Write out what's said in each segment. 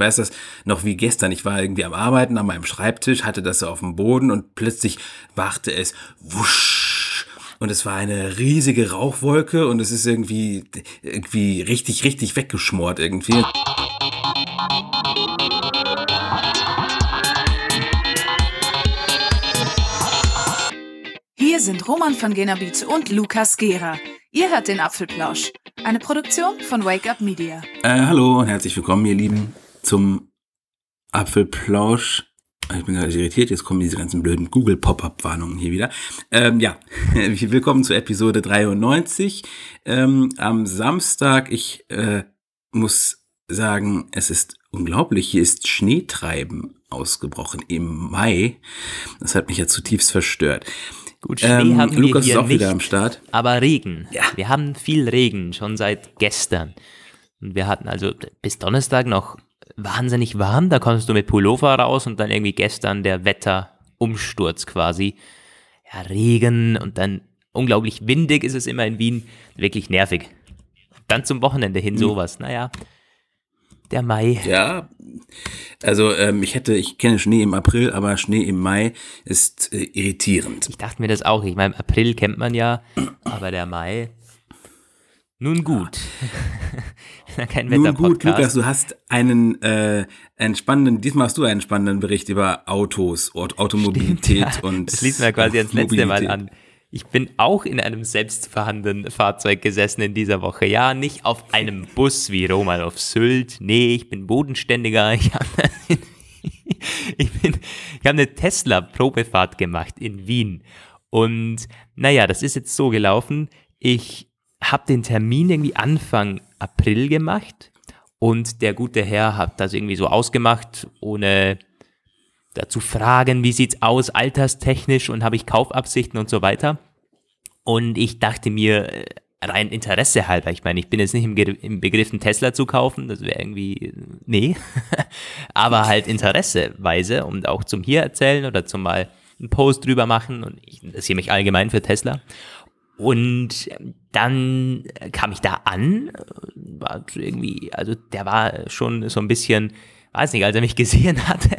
weiß das noch wie gestern. Ich war irgendwie am Arbeiten an meinem Schreibtisch, hatte das so auf dem Boden und plötzlich wachte es wusch. Und es war eine riesige Rauchwolke und es ist irgendwie, irgendwie richtig, richtig weggeschmort irgendwie. Hier sind Roman von Genabit und Lukas Gera. Ihr hört den Apfelplausch, eine Produktion von Wake Up Media. Äh, hallo und herzlich willkommen, ihr Lieben, zum Apfelplausch. Ich bin gerade irritiert, jetzt kommen diese ganzen blöden Google-Pop-Up-Warnungen hier wieder. Ähm, ja, willkommen zu Episode 93. Ähm, am Samstag, ich äh, muss sagen, es ist unglaublich, hier ist Schneetreiben ausgebrochen im Mai. Das hat mich ja zutiefst verstört. Gut, Schnee ähm, haben Lukas wir ist auch nicht, wieder am Start. aber Regen. Ja. Wir haben viel Regen, schon seit gestern. Und wir hatten also bis Donnerstag noch wahnsinnig warm, da kommst du mit Pullover raus und dann irgendwie gestern der Wetterumsturz quasi. Ja, Regen und dann unglaublich windig ist es immer in Wien, wirklich nervig. Dann zum Wochenende hin Mhm. sowas, naja, der Mai. Ja, also ähm, ich hätte, ich kenne Schnee im April, aber Schnee im Mai ist äh, irritierend. Ich dachte mir das auch. Ich meine, April kennt man ja, aber der Mai. Nun gut. Kein Nun gut. Lukas, du hast einen, äh, einen spannenden, diesmal hast du einen spannenden Bericht über Autos, Aut- Automobilität Ja, und Das liest mir quasi ans letzte Mal an. Ich bin auch in einem selbstfahrenden Fahrzeug gesessen in dieser Woche. Ja, nicht auf einem Bus wie Roman auf Sylt. Nee, ich bin bodenständiger. Ich habe ich bin, ich habe eine Tesla-Probefahrt gemacht in Wien. Und naja, das ist jetzt so gelaufen. Ich habe den Termin irgendwie Anfang April gemacht. Und der gute Herr hat das irgendwie so ausgemacht, ohne dazu fragen, wie sieht's aus, alterstechnisch und habe ich Kaufabsichten und so weiter. Und ich dachte mir, äh, rein Interesse halber, ich meine, ich bin jetzt nicht im, im Begriff, einen Tesla zu kaufen, das wäre irgendwie, äh, nee, aber halt interesseweise und auch zum hier erzählen oder zum mal einen Post drüber machen und ich interessiere mich allgemein für Tesla. Und dann kam ich da an, äh, war irgendwie, also der war schon so ein bisschen, weiß nicht, als er mich gesehen hatte.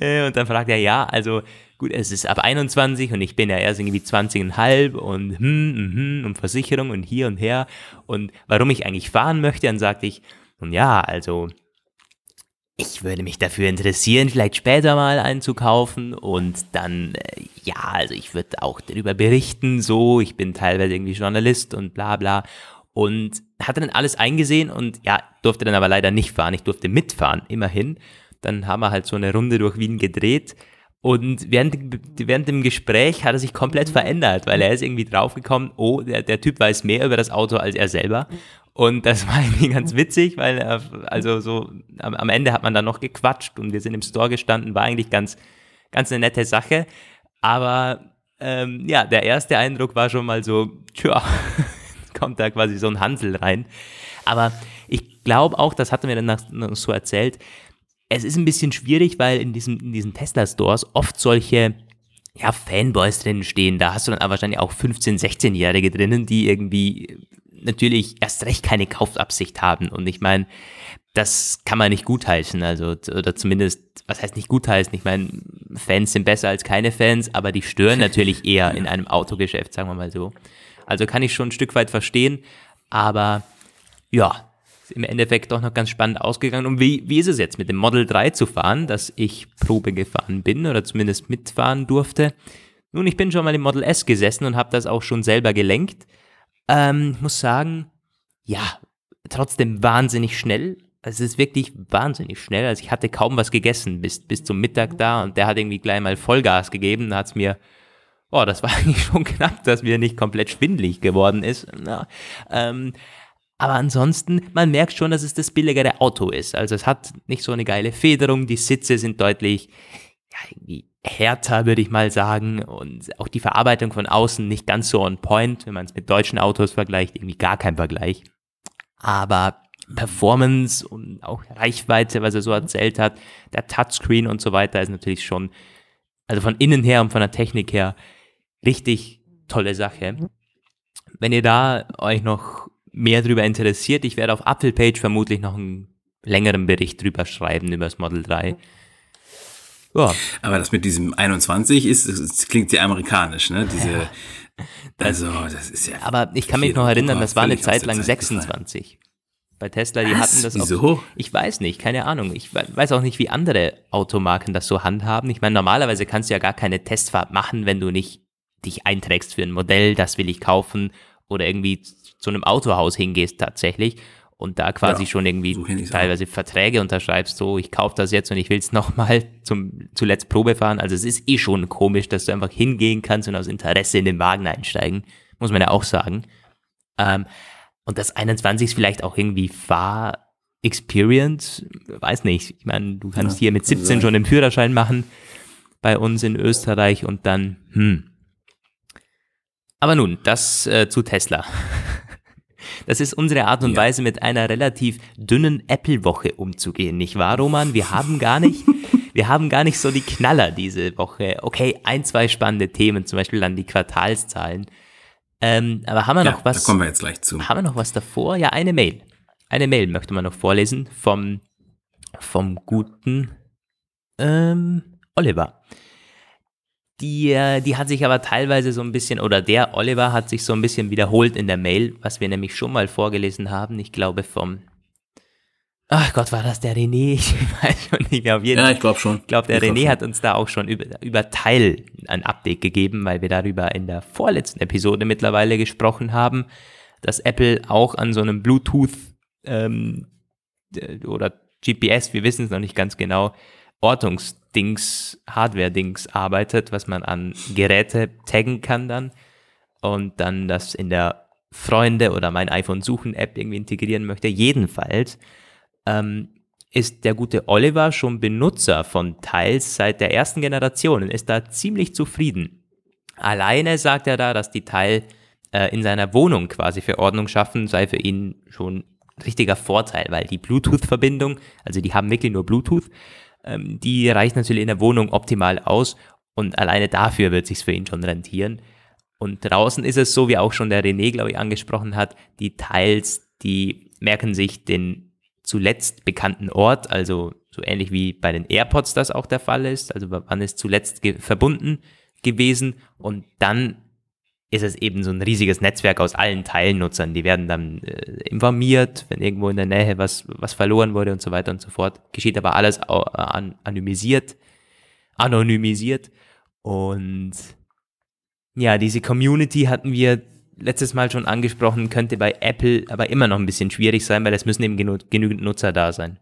Äh, und dann fragt er, ja, also gut, es ist ab 21 und ich bin ja erst irgendwie 20,5 und hm, hm, und Versicherung und hier und her und warum ich eigentlich fahren möchte, dann sagte ich, nun ja, also ich würde mich dafür interessieren, vielleicht später mal einzukaufen und dann, äh, ja, also ich würde auch darüber berichten, so, ich bin teilweise irgendwie Journalist und bla bla. Und hatte dann alles eingesehen und ja, durfte dann aber leider nicht fahren. Ich durfte mitfahren, immerhin. Dann haben wir halt so eine Runde durch Wien gedreht. Und während, während dem Gespräch hat er sich komplett verändert, weil er ist irgendwie draufgekommen, oh, der, der Typ weiß mehr über das Auto als er selber. Und das war irgendwie ganz witzig, weil also so, am, am Ende hat man dann noch gequatscht und wir sind im Store gestanden, war eigentlich ganz, ganz eine nette Sache. Aber ähm, ja, der erste Eindruck war schon mal so, tja, kommt da quasi so ein Hansel rein. Aber ich glaube auch, das hat er mir dann so erzählt, es ist ein bisschen schwierig, weil in, diesem, in diesen Tesla-Stores oft solche ja, Fanboys drinnen stehen. Da hast du dann aber wahrscheinlich auch 15-, 16-Jährige drinnen, die irgendwie natürlich erst recht keine Kaufabsicht haben. Und ich meine, das kann man nicht gutheißen. Also, oder zumindest, was heißt nicht gutheißen? Ich meine, Fans sind besser als keine Fans, aber die stören natürlich eher in einem Autogeschäft, sagen wir mal so. Also kann ich schon ein Stück weit verstehen, aber ja, im Endeffekt doch noch ganz spannend ausgegangen. Und wie, wie ist es jetzt mit dem Model 3 zu fahren, dass ich Probe gefahren bin oder zumindest mitfahren durfte? Nun, ich bin schon mal im Model S gesessen und habe das auch schon selber gelenkt. Ähm, muss sagen, ja, trotzdem wahnsinnig schnell. Es ist wirklich wahnsinnig schnell. Also ich hatte kaum was gegessen bis, bis zum Mittag da und der hat irgendwie gleich mal Vollgas gegeben. Da hat es mir, oh, das war eigentlich schon knapp, dass mir nicht komplett schwindlig geworden ist. Na, ähm, aber ansonsten, man merkt schon, dass es das billigere Auto ist. Also es hat nicht so eine geile Federung, die Sitze sind deutlich ja, härter, würde ich mal sagen. Und auch die Verarbeitung von außen nicht ganz so on point, wenn man es mit deutschen Autos vergleicht, irgendwie gar kein Vergleich. Aber Performance und auch Reichweite, was er so erzählt hat, der Touchscreen und so weiter ist natürlich schon, also von innen her und von der Technik her, richtig tolle Sache. Wenn ihr da euch noch mehr darüber interessiert, ich werde auf Apple Page vermutlich noch einen längeren Bericht drüber schreiben über das Model 3. Ja. Aber das mit diesem 21 ist, das klingt sehr amerikanisch, ne? Diese, ja. also, das ist ja. Aber ich kann mich noch erinnern, das war eine Zeit lang 26. Bei Tesla, die Was? hatten das Wieso? Auch, ich weiß nicht, keine Ahnung. Ich weiß auch nicht, wie andere Automarken das so handhaben. Ich meine, normalerweise kannst du ja gar keine Testfahrt machen, wenn du nicht dich einträgst für ein Modell, das will ich kaufen oder irgendwie zu einem Autohaus hingehst tatsächlich und da quasi ja, schon irgendwie so teilweise Verträge unterschreibst, so ich kaufe das jetzt und ich will es nochmal zum zuletzt Probe fahren. Also es ist eh schon komisch, dass du einfach hingehen kannst und aus Interesse in den Wagen einsteigen, muss man ja auch sagen. Ähm, und das 21 ist vielleicht auch irgendwie Fahr Experience, weiß nicht. Ich meine, du kannst ja, hier mit 17 schon den Führerschein machen bei uns in Österreich und dann, hm. Aber nun, das äh, zu Tesla. Das ist unsere Art und ja. Weise, mit einer relativ dünnen Apple-Woche umzugehen, nicht wahr, Roman? Wir haben gar nicht, wir haben gar nicht so die Knaller diese Woche. Okay, ein, zwei spannende Themen, zum Beispiel dann die Quartalszahlen. Ähm, aber haben wir ja, noch was? Da kommen wir jetzt gleich zu. Haben wir noch was davor? Ja, eine Mail. Eine Mail möchte man noch vorlesen vom, vom guten ähm, Oliver. Die, äh, die hat sich aber teilweise so ein bisschen, oder der Oliver hat sich so ein bisschen wiederholt in der Mail, was wir nämlich schon mal vorgelesen haben. Ich glaube vom, ach Gott, war das der René? Ich weiß schon nicht mehr auf jeden Fall. Ja, ich glaube schon. Ich glaube, der ich René glaub hat uns da auch schon über, über Teil ein Update gegeben, weil wir darüber in der vorletzten Episode mittlerweile gesprochen haben, dass Apple auch an so einem Bluetooth ähm, oder GPS, wir wissen es noch nicht ganz genau, Ortungsdings, Hardware-Dings arbeitet, was man an Geräte taggen kann dann und dann das in der Freunde oder mein iPhone suchen App irgendwie integrieren möchte. Jedenfalls ähm, ist der gute Oliver schon Benutzer von Tiles seit der ersten Generation und ist da ziemlich zufrieden. Alleine sagt er da, dass die Teil äh, in seiner Wohnung quasi für Ordnung schaffen, sei für ihn schon richtiger Vorteil, weil die Bluetooth-Verbindung, also die haben wirklich nur Bluetooth, ähm, die reicht natürlich in der Wohnung optimal aus und alleine dafür wird sich für ihn schon rentieren. Und draußen ist es so, wie auch schon der René, glaube ich, angesprochen hat, die Teils, die merken sich den zuletzt bekannten Ort, also so ähnlich wie bei den AirPods das auch der Fall ist, also wann ist zuletzt ge verbunden gewesen und dann ist es eben so ein riesiges Netzwerk aus allen Teilnutzern. Die werden dann äh, informiert, wenn irgendwo in der Nähe was, was verloren wurde und so weiter und so fort. Geschieht aber alles an, anonymisiert, anonymisiert. Und ja, diese Community hatten wir letztes Mal schon angesprochen, könnte bei Apple aber immer noch ein bisschen schwierig sein, weil es müssen eben genügend Nutzer da sein.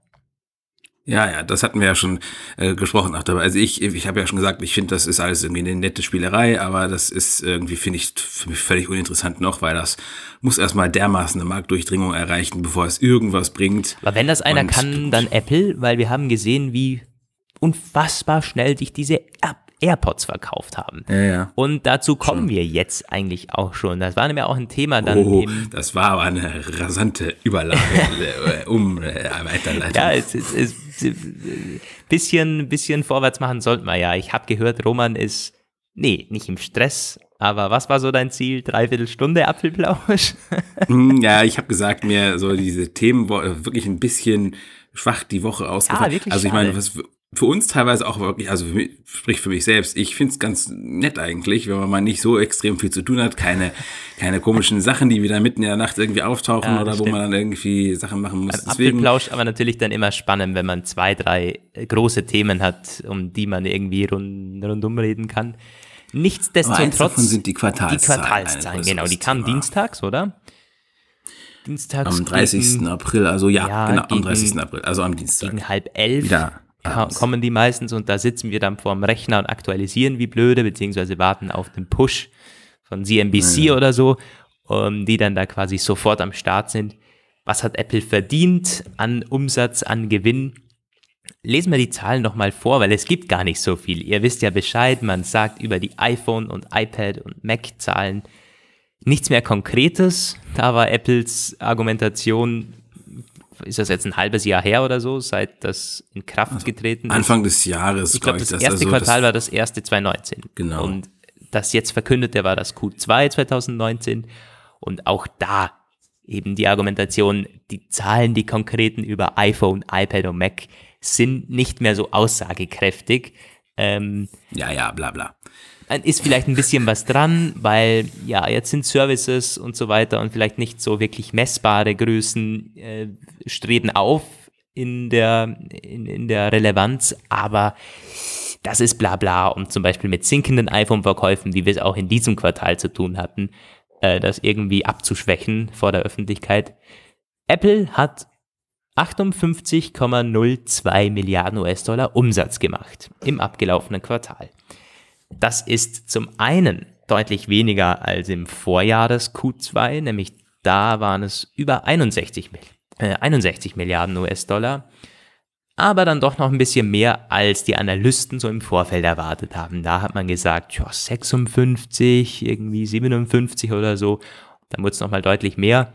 Ja, ja, das hatten wir ja schon äh, gesprochen auch dabei. Also ich, ich habe ja schon gesagt, ich finde, das ist alles irgendwie eine nette Spielerei, aber das ist irgendwie, finde ich, für mich völlig uninteressant noch, weil das muss erstmal dermaßen eine Marktdurchdringung erreichen, bevor es irgendwas bringt. Aber wenn das einer Und, kann, dann Apple, weil wir haben gesehen, wie unfassbar schnell sich diese App AirPods verkauft haben. Ja, ja. Und dazu kommen Schon. wir jetzt eigentlich auch schon. Das war nämlich auch ein Thema dann. Oh, das war aber eine rasante Überleitung, äh, um äh, Weiterleitung. Ja, es ist, es ist bisschen, bisschen vorwärts machen sollten wir ja. Ich habe gehört, Roman ist, nee, nicht im Stress, aber was war so dein Ziel? Dreiviertel Stunde Apfelplausch? Hm, ja, ich habe gesagt, mir so diese Themen wirklich ein bisschen schwach die Woche ausgefallen. Ja, also ich meine, was für uns teilweise auch wirklich, also für mich, sprich für mich selbst, ich find's ganz nett eigentlich, wenn man mal nicht so extrem viel zu tun hat, keine, keine komischen Sachen, die wieder mitten in der Nacht irgendwie auftauchen ja, oder wo man dann irgendwie Sachen machen muss. Ein Deswegen, Apfelplausch aber natürlich dann immer spannend, wenn man zwei, drei große Themen hat, um die man irgendwie rund, rundum reden kann. Nichtsdestotrotz. davon sind die Quartalszahlen. Die Quartalszahlen, genau. Die kamen dienstags, oder? Dienstags. Am 30. Gegen, April, also ja, ja genau, am 30. April, also am Dienstag. Gegen halb elf. Wieder kommen die meistens und da sitzen wir dann vorm Rechner und aktualisieren wie blöde, beziehungsweise warten auf den Push von CNBC ja. oder so, um, ähm, die dann da quasi sofort am Start sind. Was hat Apple verdient an Umsatz, an Gewinn? Lesen wir die Zahlen nochmal vor, weil es gibt gar nicht so viel. Ihr wisst ja Bescheid, man sagt über die iPhone und iPad und Mac-Zahlen nichts mehr Konkretes. Da war Apples Argumentation ist das jetzt ein halbes Jahr her oder so, seit das in Kraft also getreten ist? Anfang des Jahres. Ich glaube, das, das, erste also Quartal das war das erste 2019. Genau. Und das jetzt verkündete war das Q2 2019. Und auch da eben die Argumentation, die Zahlen, die konkreten über iPhone, iPad und Mac sind nicht mehr so aussagekräftig. Ähm, ja, ja, bla bla. Ist vielleicht ein bisschen was dran, weil ja, jetzt sind Services und so weiter und vielleicht nicht so wirklich messbare Größen äh, streben auf in der, in, in der Relevanz, aber das ist bla bla und zum Beispiel mit sinkenden iPhone-Verkäufen, wie wir es auch in diesem Quartal zu tun hatten, äh, das irgendwie abzuschwächen vor der Öffentlichkeit. Apple hat 58,02 Milliarden US-Dollar Umsatz gemacht im abgelaufenen Quartal. Das ist zum einen deutlich weniger als im Vorjahres Q2, nämlich da waren es über 61, äh, 61 Milliarden US-Dollar, aber dann doch noch ein bisschen mehr, als die Analysten so im Vorfeld erwartet haben. Da hat man gesagt, ja, 56, irgendwie 57 oder so. Dann wurde es nochmal deutlich mehr.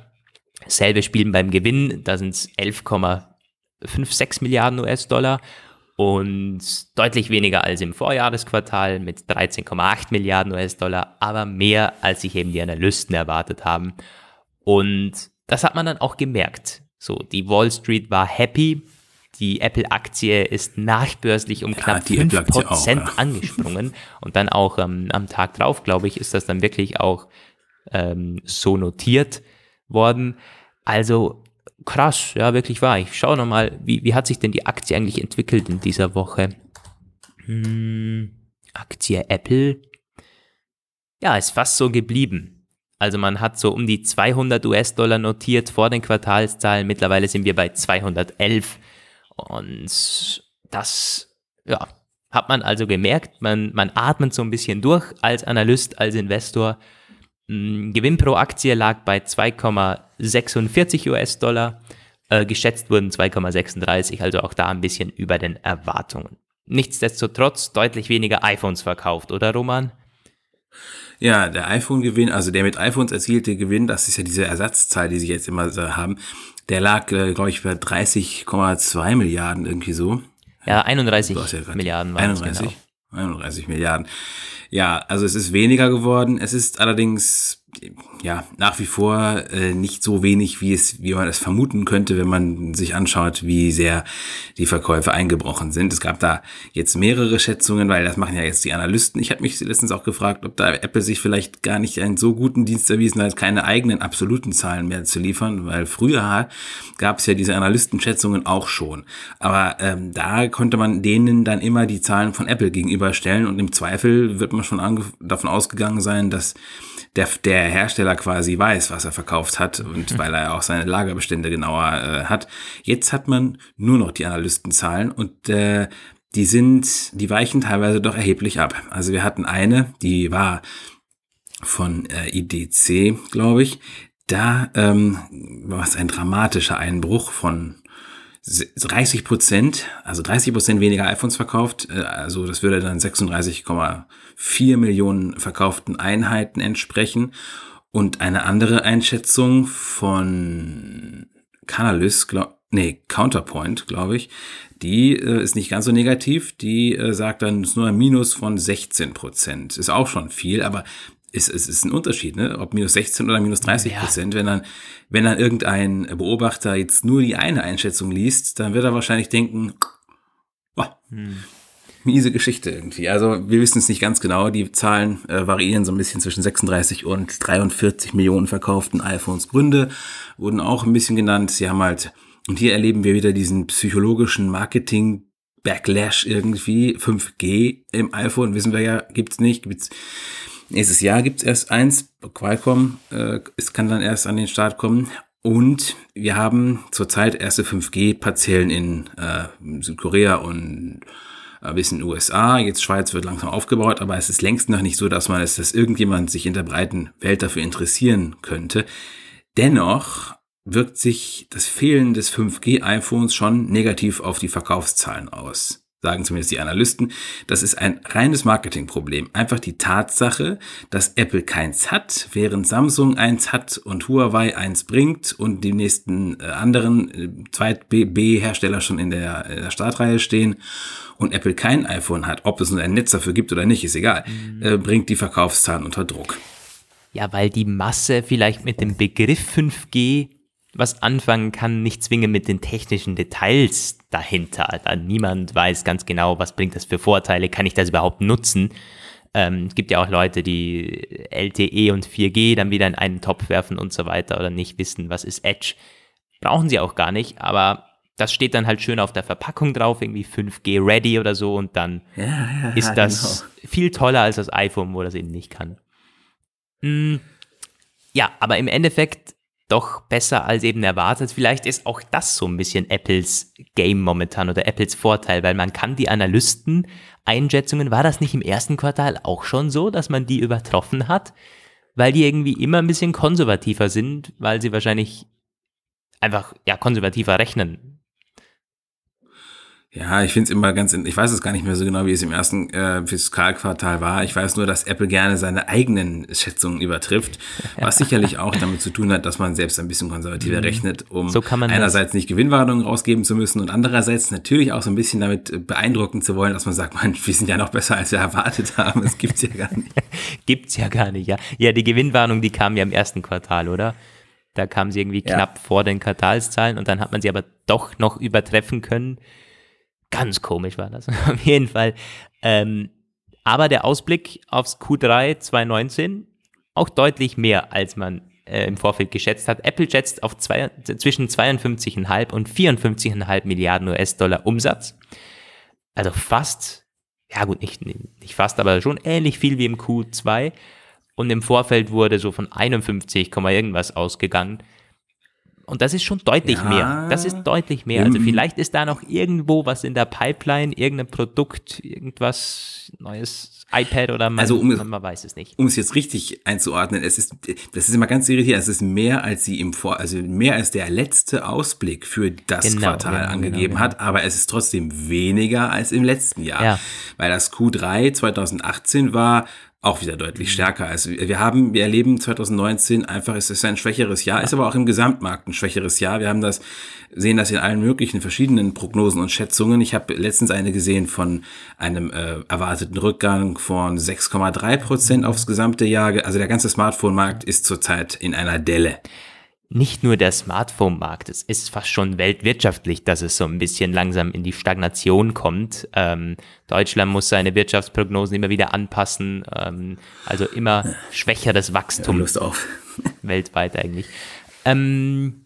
Selbe Spielen beim Gewinn, da sind es 11,56 Milliarden US-Dollar und deutlich weniger als im Vorjahresquartal mit 13,8 Milliarden US-Dollar, aber mehr als sich eben die Analysten erwartet haben. Und das hat man dann auch gemerkt. So, die Wall Street war happy. Die Apple-Aktie ist nachbörslich um knapp ja, 5% auch, ja. angesprungen. Und dann auch ähm, am Tag drauf, glaube ich, ist das dann wirklich auch ähm, so notiert worden. Also krass, ja, wirklich wahr. Ich schaue nochmal, wie, wie hat sich denn die Aktie eigentlich entwickelt in dieser Woche? Hm, Aktie Apple. Ja, ist fast so geblieben. Also man hat so um die 200 US-Dollar notiert vor den Quartalszahlen. Mittlerweile sind wir bei 211. Und das, ja, hat man also gemerkt. Man, man atmet so ein bisschen durch als Analyst, als Investor. Hm, Gewinn pro Aktie lag bei 2,46 US-Dollar. Äh, geschätzt wurden 2,36, also auch da ein bisschen über den Erwartungen. Nichtsdestotrotz deutlich weniger iPhones verkauft, oder Roman? Ja, der iPhone-Gewinn, also der mit iPhones erzielte Gewinn, das ist ja diese Ersatzzahl, die sie jetzt immer haben, der lag, äh, glaube ich, bei 30,2 Milliarden irgendwie so. Ja, 31 ja Milliarden waren 31, es, genau. 31 Milliarden. Ja, also es ist weniger geworden. Es ist allerdings ja nach wie vor äh, nicht so wenig, wie es, wie man es vermuten könnte, wenn man sich anschaut, wie sehr die Verkäufe eingebrochen sind. Es gab da jetzt mehrere Schätzungen, weil das machen ja jetzt die Analysten. Ich habe mich letztens auch gefragt, ob da Apple sich vielleicht gar nicht einen so guten Dienst erwiesen hat, keine eigenen absoluten Zahlen mehr zu liefern, weil früher gab es ja diese Analystenschätzungen auch schon. Aber ähm, da konnte man denen dann immer die Zahlen von Apple gegenüberstellen und im Zweifel wird man schon davon ausgegangen sein, dass der, der Hersteller quasi weiß, was er verkauft hat und weil er auch seine Lagerbestände genauer äh, hat. Jetzt hat man nur noch die Analystenzahlen und äh, die sind, die weichen teilweise doch erheblich ab. Also wir hatten eine, die war von äh, IDC, glaube ich. Da ähm, war es ein dramatischer Einbruch von 30 Prozent, also 30 Prozent weniger iPhones verkauft, äh, also das würde dann 36,4 Millionen verkauften Einheiten entsprechen. Und eine andere Einschätzung von Canalys, glaub, nee, Counterpoint, glaube ich, die äh, ist nicht ganz so negativ. Die äh, sagt dann, es ist nur ein Minus von 16 Prozent. Ist auch schon viel, aber ist, ist, ist ein Unterschied, ne? ob minus 16 oder minus 30 Prozent. Ja. Wenn dann, wenn dann irgendein Beobachter jetzt nur die eine Einschätzung liest, dann wird er wahrscheinlich denken, oh, hm. Miese Geschichte irgendwie. Also wir wissen es nicht ganz genau. Die Zahlen äh, variieren so ein bisschen zwischen 36 und 43 Millionen verkauften iPhones. Gründe wurden auch ein bisschen genannt. Sie haben halt, und hier erleben wir wieder diesen psychologischen Marketing Backlash irgendwie. 5G im iPhone, wissen wir ja, gibt's nicht. Gibt's Nächstes Jahr gibt's erst eins, Qualcomm, äh, es kann dann erst an den Start kommen. Und wir haben zurzeit erste 5G-Parzellen in äh, Südkorea und ein bisschen USA. Jetzt Schweiz wird langsam aufgebaut, aber es ist längst noch nicht so, dass man es, dass irgendjemand sich in der breiten Welt dafür interessieren könnte. Dennoch wirkt sich das Fehlen des 5G-iPhones schon negativ auf die Verkaufszahlen aus sagen zumindest die Analysten, das ist ein reines Marketingproblem. Einfach die Tatsache, dass Apple keins hat, während Samsung eins hat und Huawei eins bringt und die nächsten äh, anderen äh, Zweit-B-Hersteller schon in der Startreihe stehen und Apple kein iPhone hat, ob es nur ein Netz dafür gibt oder nicht, ist egal, mhm. äh, bringt die Verkaufszahlen unter Druck. ja, weil die Masse vielleicht mit dem Begriff 5G was anfangen kann, nicht zwingend mit den technischen Details dahinter. Da niemand weiß ganz genau, was bringt das für Vorteile, kann ich das überhaupt nutzen. Ähm, es gibt ja auch Leute, die LTE und 4G dann wieder in einen Topf werfen und so weiter oder nicht wissen, was ist Edge. Brauchen sie auch gar nicht, aber das steht dann halt schön auf der Verpackung drauf, irgendwie 5G ready oder so und dann ja, ja, ist das genau. viel toller als das iPhone, wo das eben nicht kann. Hm, ja, aber im Endeffekt doch besser als eben erwartet. Vielleicht ist auch das so ein bisschen Apples Game momentan oder Apples Vorteil, weil man kann die Analysten Einschätzungen, war das nicht im ersten Quartal auch schon so, dass man die übertroffen hat? Weil die irgendwie immer ein bisschen konservativer sind, weil sie wahrscheinlich einfach ja konservativer rechnen ja, ich finde es immer ganz, ich weiß es gar nicht mehr so genau, wie es im ersten äh, Fiskalquartal war. Ich weiß nur, dass Apple gerne seine eigenen Schätzungen übertrifft, was sicherlich auch damit zu tun hat, dass man selbst ein bisschen konservativer mhm. rechnet, um so einerseits nicht Gewinnwarnungen rausgeben zu müssen und andererseits natürlich auch so ein bisschen damit beeindrucken zu wollen, dass man sagt, man, wir sind ja noch besser, als wir erwartet haben. Das gibt's ja gar nicht. gibt's ja gar nicht, ja. Ja, die Gewinnwarnung, die kam ja im ersten Quartal, oder? Da kam sie irgendwie knapp ja. vor den Quartalszahlen und dann hat man sie aber doch noch übertreffen können. Ganz komisch war das. Auf jeden Fall. Ähm, aber der Ausblick aufs Q3 2019 auch deutlich mehr, als man äh, im Vorfeld geschätzt hat. Apple schätzt auf zwei, zwischen 52,5 und 54,5 Milliarden US-Dollar Umsatz. Also fast, ja gut, nicht, nicht fast, aber schon ähnlich viel wie im Q2. Und im Vorfeld wurde so von 51, irgendwas ausgegangen. Und das ist schon deutlich ja, mehr. Das ist deutlich mehr. Also vielleicht ist da noch irgendwo was in der Pipeline, irgendein Produkt, irgendwas Neues, iPad oder man, also um, man weiß es nicht. Um es jetzt richtig einzuordnen, es ist, das ist immer ganz irritierend, es ist mehr als sie im Vor, also mehr als der letzte Ausblick für das genau, Quartal genau, angegeben genau, hat, aber es ist trotzdem weniger als im letzten Jahr. Ja. Weil das Q3 2018 war auch wieder deutlich stärker. Also wir haben, wir erleben 2019 einfach, es ist ein schwächeres Jahr, ist aber auch im Gesamtmarkt ein schwächeres Jahr. Wir haben das, sehen das in allen möglichen verschiedenen Prognosen und Schätzungen. Ich habe letztens eine gesehen von einem äh, erwarteten Rückgang von 6,3 Prozent aufs gesamte Jahr. Also der ganze Smartphone-Markt ist zurzeit in einer Delle nicht nur der Smartphone-Markt, es ist fast schon weltwirtschaftlich, dass es so ein bisschen langsam in die Stagnation kommt. Ähm, Deutschland muss seine Wirtschaftsprognosen immer wieder anpassen, ähm, also immer schwächeres Wachstum ja, weltweit eigentlich. Ähm,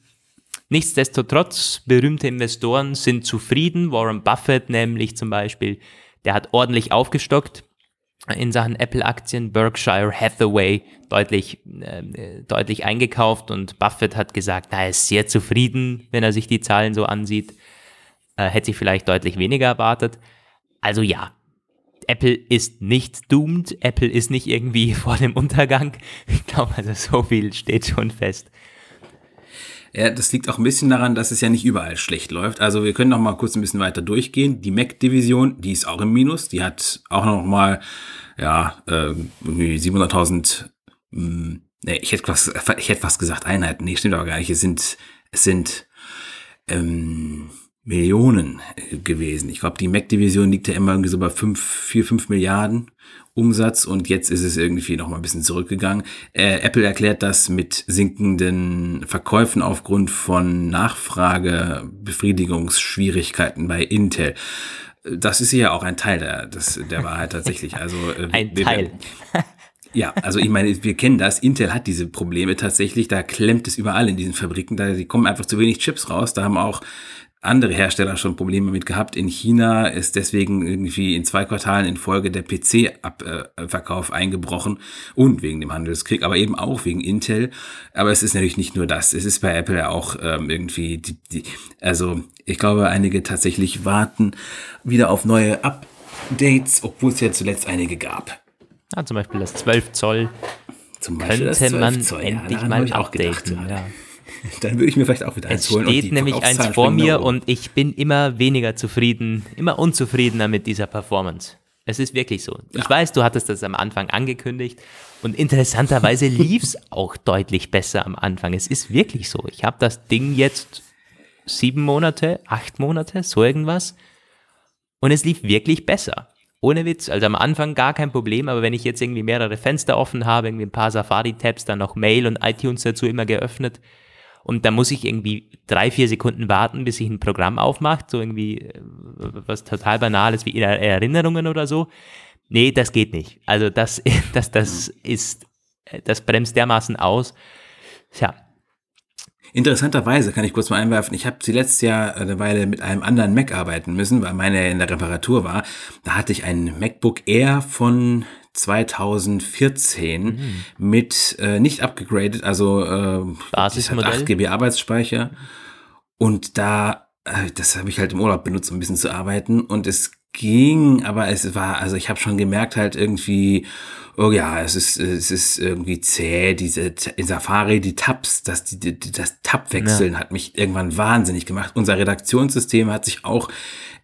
nichtsdestotrotz, berühmte Investoren sind zufrieden. Warren Buffett nämlich zum Beispiel, der hat ordentlich aufgestockt in Sachen Apple-Aktien. Berkshire Hathaway deutlich, äh, deutlich eingekauft und Buffett hat gesagt, na, er ist sehr zufrieden, wenn er sich die Zahlen so ansieht. Äh, hätte sich vielleicht deutlich weniger erwartet. Also ja, Apple ist nicht doomed, Apple ist nicht irgendwie vor dem Untergang. Ich glaube, also so viel steht schon fest. Ja, das liegt auch ein bisschen daran, dass es ja nicht überall schlecht läuft. Also wir können noch mal kurz ein bisschen weiter durchgehen. Die Mac-Division, die ist auch im Minus. Die hat auch noch mal, ja, äh, 700.000, hm, nee, ich hätte was, ich hätte was gesagt, Einheiten. Nee, stimmt aber gar nicht. Es sind, es sind, ähm, Millionen gewesen. Ich glaube, die Mac-Division liegt ja immer irgendwie so bei 5, 4, 5 Milliarden Umsatz und jetzt ist es irgendwie noch mal ein bisschen zurückgegangen. Äh, Apple erklärt das mit sinkenden Verkäufen aufgrund von Nachfragebefriedigungsschwierigkeiten bei Intel. Das ist ja auch ein Teil der, des, der Wahrheit tatsächlich. Also, äh, ein wir, Teil. Ja, also ich meine, wir kennen das. Intel hat diese Probleme tatsächlich. Da klemmt es überall in diesen Fabriken. Da die kommen einfach zu wenig Chips raus. Da haben auch andere Hersteller schon Probleme mit gehabt. In China ist deswegen irgendwie in zwei Quartalen in Folge der PC-Verkauf eingebrochen und wegen dem Handelskrieg, aber eben auch wegen Intel. Aber es ist natürlich nicht nur das. Es ist bei Apple auch ähm, irgendwie, die, die, also ich glaube, einige tatsächlich warten wieder auf neue Updates, obwohl es ja zuletzt einige gab. Ja, zum Beispiel das 12 Zoll. Zum Beispiel könnte das 12 Zoll. man endlich ja, mal updaten. Ja. Dann würde ich mir vielleicht auch wieder eins holen. Es steht nämlich eins vor mir und ich bin immer weniger zufrieden, immer unzufriedener mit dieser Performance. Es ist wirklich so. Ja. Ich weiß, du hattest das am Anfang angekündigt und interessanterweise lief es auch deutlich besser am Anfang. Es ist wirklich so. Ich habe das Ding jetzt sieben Monate, acht Monate, so irgendwas und es lief wirklich besser. Ohne Witz, also am Anfang gar kein Problem, aber wenn ich jetzt irgendwie mehrere Fenster offen habe, irgendwie ein paar Safari-Tabs, dann noch Mail und iTunes dazu immer geöffnet und dann muss ich irgendwie drei, vier Sekunden warten, bis sich ein Programm aufmacht, so irgendwie äh, was total Banales wie Erinnerungen oder so. Nee, das geht nicht. Also das, das, das ist, das bremst dermaßen aus. Tja, Interessanterweise kann ich kurz mal einwerfen, ich habe sie letztes Jahr eine Weile mit einem anderen Mac arbeiten müssen, weil meine in der Reparatur war. Da hatte ich ein MacBook Air von 2014 mhm. mit äh, nicht abgegradet, also äh, Basismodell. 8 GB Arbeitsspeicher. Und da, äh, das habe ich halt im Urlaub benutzt, um ein bisschen zu arbeiten. Und es ging, aber es war, also ich habe schon gemerkt halt irgendwie, oh ja, es ist, es ist irgendwie zäh, diese in Safari, die Tabs, das, die, die, das Tab-Wechseln ja. hat mich irgendwann wahnsinnig gemacht. Unser Redaktionssystem hat sich auch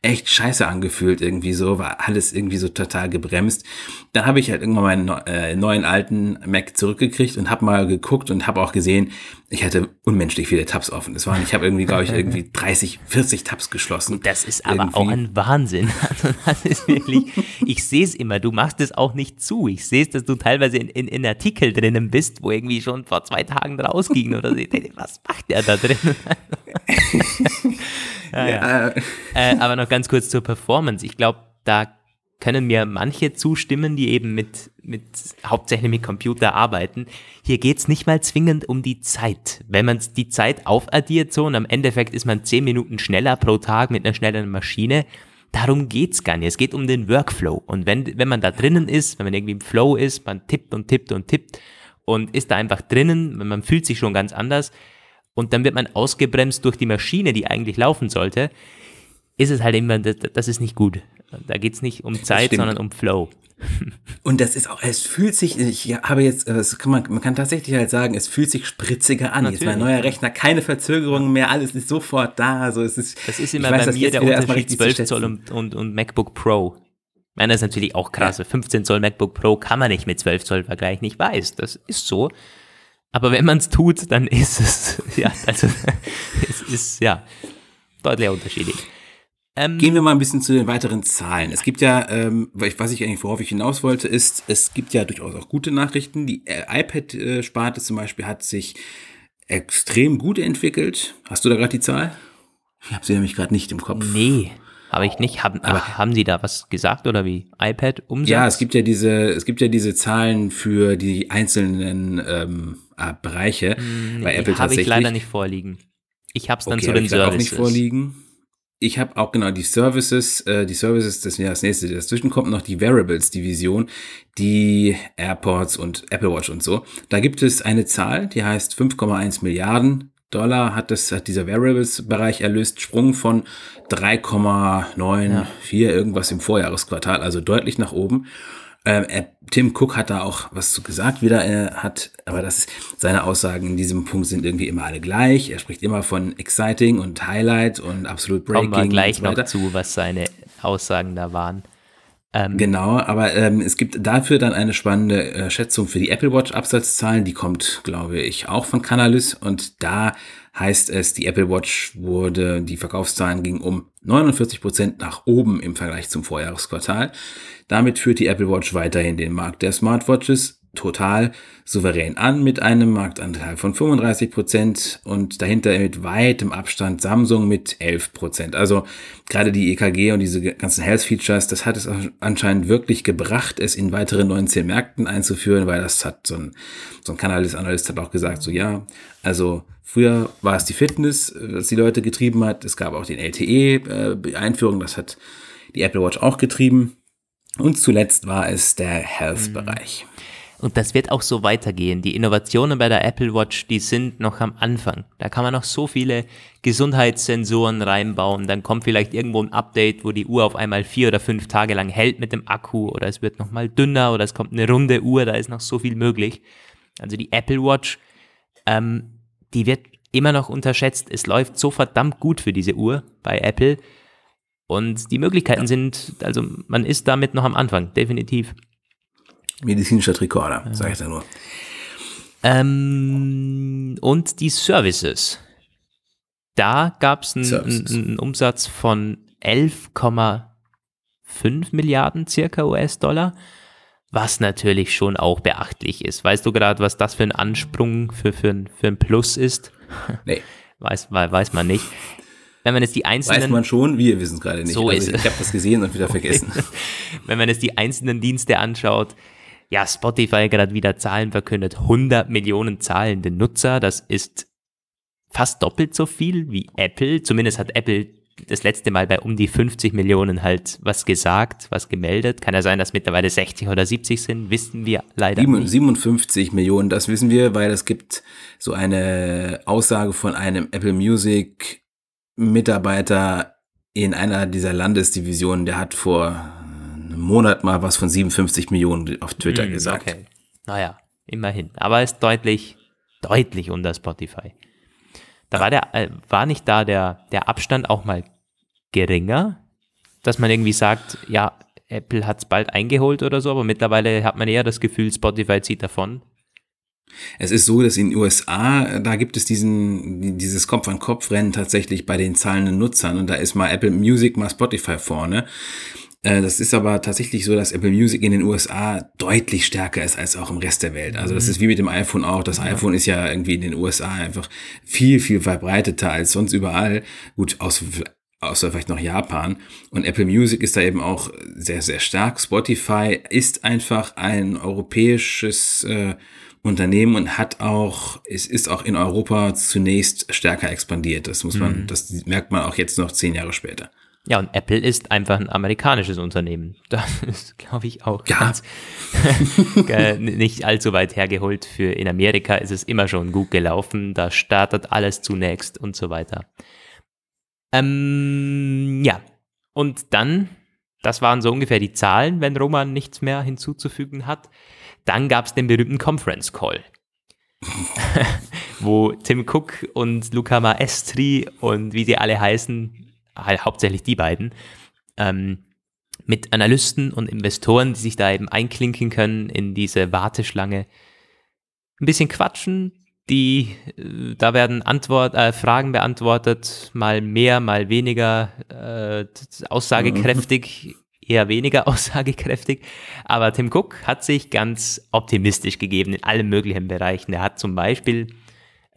echt scheiße angefühlt, irgendwie so, war alles irgendwie so total gebremst. Dann habe ich halt irgendwann meinen äh, neuen alten Mac zurückgekriegt und habe mal geguckt und habe auch gesehen, ich hatte unmenschlich viele Tabs offen. Das waren, ich habe irgendwie, glaube ich, irgendwie 30, 40 Tabs geschlossen. Das ist aber irgendwie. auch ein Wahnsinn. Also das ist wirklich, ich sehe es immer, du machst es auch nicht zu. Ich sehe es, dass du teilweise in, in, in Artikel drinnen bist, wo irgendwie schon vor zwei Tagen rausging oder so. Was macht der da drin? ja, ja. Äh, aber noch ganz kurz zur Performance. Ich glaube, da können mir manche zustimmen, die eben mit, mit hauptsächlich mit Computer arbeiten. Hier geht's nicht mal zwingend um die Zeit. Wenn man die Zeit aufaddiert so und am Endeffekt ist man zehn Minuten schneller pro Tag mit einer schnelleren Maschine, darum geht's gar nicht. Es geht um den Workflow. Und wenn, wenn man da drinnen ist, wenn man irgendwie im Flow ist, man tippt und tippt und tippt und ist da einfach drinnen, man fühlt sich schon ganz anders und dann wird man ausgebremst durch die Maschine, die eigentlich laufen sollte, ist es halt immer, das, ist nicht gut. Da geht es nicht um Zeit, sondern um Flow. Und das ist auch, es fühlt sich, ich habe jetzt, das kann man, man kann tatsächlich halt sagen, es fühlt sich spritziger an. Natürlich. Jetzt mein neuer Rechner, keine Verzögerungen mehr, alles ist sofort da. Also es ist, das ist immer weiß, bei mir der Unterschied 12 Zoll und, und, und MacBook Pro. Ich meine, das ist natürlich auch krass. Ja. 15 Zoll MacBook Pro kann man nicht mit 12 Zoll vergleichen. Ich weiß, das ist so. Aber wenn man es tut, dann ist es, ja, also, es ist, ja, deutlich unterschiedlich. Ähm, Gehen wir mal ein bisschen zu den weiteren Zahlen. Es gibt ja, ähm, was ich eigentlich worauf ich hinaus wollte, ist, es gibt ja durchaus auch gute Nachrichten. Die äh, iPad-Sparte zum Beispiel hat sich extrem gut entwickelt. Hast du da gerade die Zahl? Ich habe sie nämlich gerade nicht im Kopf. Nee, habe ich nicht. Haben, Aber, haben Sie da was gesagt oder wie? iPad-Umsatz? Ja, es gibt ja diese, es gibt ja diese Zahlen für die einzelnen ähm, äh, Bereiche hm, bei Apple tatsächlich. Habe ich leider nicht vorliegen. Ich habe es dann okay, zu den Services. Auch nicht vorliegen ich habe auch genau die Services, äh, die Services, das wäre das nächste, dazwischen kommt noch die Variables-Division, die AirPods und Apple Watch und so. Da gibt es eine Zahl, die heißt 5,1 Milliarden Dollar hat das hat dieser Variables-Bereich erlöst, Sprung von 3,94 ja. irgendwas im Vorjahresquartal, also deutlich nach oben. Ähm, Tim Cook hat da auch was zu gesagt, wieder er hat, aber das ist, seine Aussagen in diesem Punkt sind irgendwie immer alle gleich. Er spricht immer von exciting und Highlight und absolut breaking. Kommen wir gleich noch zu, was seine Aussagen da waren. Ähm, genau, aber ähm, es gibt dafür dann eine spannende äh, Schätzung für die Apple Watch Absatzzahlen. Die kommt, glaube ich, auch von Canalys und da heißt es, die Apple Watch wurde, die Verkaufszahlen gingen um 49 Prozent nach oben im Vergleich zum Vorjahresquartal. Damit führt die Apple Watch weiterhin den Markt der Smartwatches total souverän an mit einem Marktanteil von 35 Prozent und dahinter mit weitem Abstand Samsung mit 11 Prozent. Also gerade die EKG und diese ganzen Health Features, das hat es anscheinend wirklich gebracht, es in weitere 19 Märkten einzuführen, weil das hat so ein, so ein Kanal Analyst hat auch gesagt, so ja, also früher war es die Fitness, was die Leute getrieben hat. Es gab auch den LTE-Einführung, äh, das hat die Apple Watch auch getrieben. Und zuletzt war es der Health-Bereich. Und das wird auch so weitergehen. Die Innovationen bei der Apple Watch, die sind noch am Anfang. Da kann man noch so viele Gesundheitssensoren reinbauen. Dann kommt vielleicht irgendwo ein Update, wo die Uhr auf einmal vier oder fünf Tage lang hält mit dem Akku oder es wird noch mal dünner oder es kommt eine runde Uhr. Da ist noch so viel möglich. Also die Apple Watch, ähm, die wird immer noch unterschätzt. Es läuft so verdammt gut für diese Uhr bei Apple. Und die Möglichkeiten sind, also man ist damit noch am Anfang, definitiv. Medizinischer Tricorder, ja. sage ich da nur. Ähm, und die Services. Da gab es einen, Umsatz von 11,4 5 Milliarden circa US-Dollar, was natürlich schon auch beachtlich ist. Weißt du gerade, was das für ein Ansprung für, für, für ein Plus ist? Nee. Weiß, weiß man nicht. Wenn man jetzt die einzelnen. Weiß man schon, wir wissen es gerade nicht. So also ist ich habe das gesehen und wieder vergessen. Wenn man jetzt die einzelnen Dienste anschaut, ja, Spotify gerade wieder Zahlen verkündet, 100 Millionen zahlende Nutzer, das ist fast doppelt so viel wie Apple. Zumindest hat Apple das letzte Mal bei um die 50 Millionen halt was gesagt, was gemeldet. Kann ja sein, dass mittlerweile 60 oder 70 sind, wissen wir leider 57 nicht. Millionen, das wissen wir, weil es gibt so eine Aussage von einem Apple Music Mitarbeiter in einer dieser Landesdivisionen, der hat vor einem Monat mal was von 57 Millionen auf Twitter Hm, gesagt. Okay. Naja, immerhin. Aber ist deutlich, deutlich unter Spotify. Da war der, äh, war nicht da der, der Abstand auch mal geringer, dass man irgendwie sagt, ja, Apple hat es bald eingeholt oder so, aber mittlerweile hat man eher das Gefühl, Spotify zieht davon. Es ist so, dass in den USA, da gibt es diesen, dieses Kopf-an-Kopf-Rennen tatsächlich bei den zahlenden Nutzern und da ist mal Apple Music, mal Spotify vorne. Äh, Das ist aber tatsächlich so, dass Apple Music in den USA deutlich stärker ist als auch im Rest der Welt. Also das ist wie mit dem iPhone auch. Das iPhone ist ja irgendwie in den USA einfach viel, viel verbreiteter als sonst überall. Gut, außer, außer vielleicht noch Japan. Und Apple Music ist da eben auch sehr, sehr stark. Spotify ist einfach ein europäisches äh, Unternehmen und hat auch, es ist auch in Europa zunächst stärker expandiert. Das muss man, das merkt man auch jetzt noch zehn Jahre später. Ja, und Apple ist einfach ein amerikanisches Unternehmen. Das ist, glaube ich, auch Ja. ganz nicht allzu weit hergeholt. Für in Amerika ist es immer schon gut gelaufen. Da startet alles zunächst und so weiter. Ähm, ja, und dann, das waren so ungefähr die Zahlen, wenn Roman nichts mehr hinzuzufügen hat. Dann gab es den berühmten Conference Call. wo Tim Cook und Luca Maestri und wie sie alle heißen, halt hauptsächlich die beiden, ähm, mit Analysten und Investoren, die sich da eben einklinken können in diese Warteschlange, ein bisschen quatschen. Die, äh, da werden Antwort, äh, Fragen beantwortet, mal mehr, mal weniger äh, aussagekräftig, eher weniger aussagekräftig. Aber Tim Cook hat sich ganz optimistisch gegeben in allen möglichen Bereichen. Er hat zum Beispiel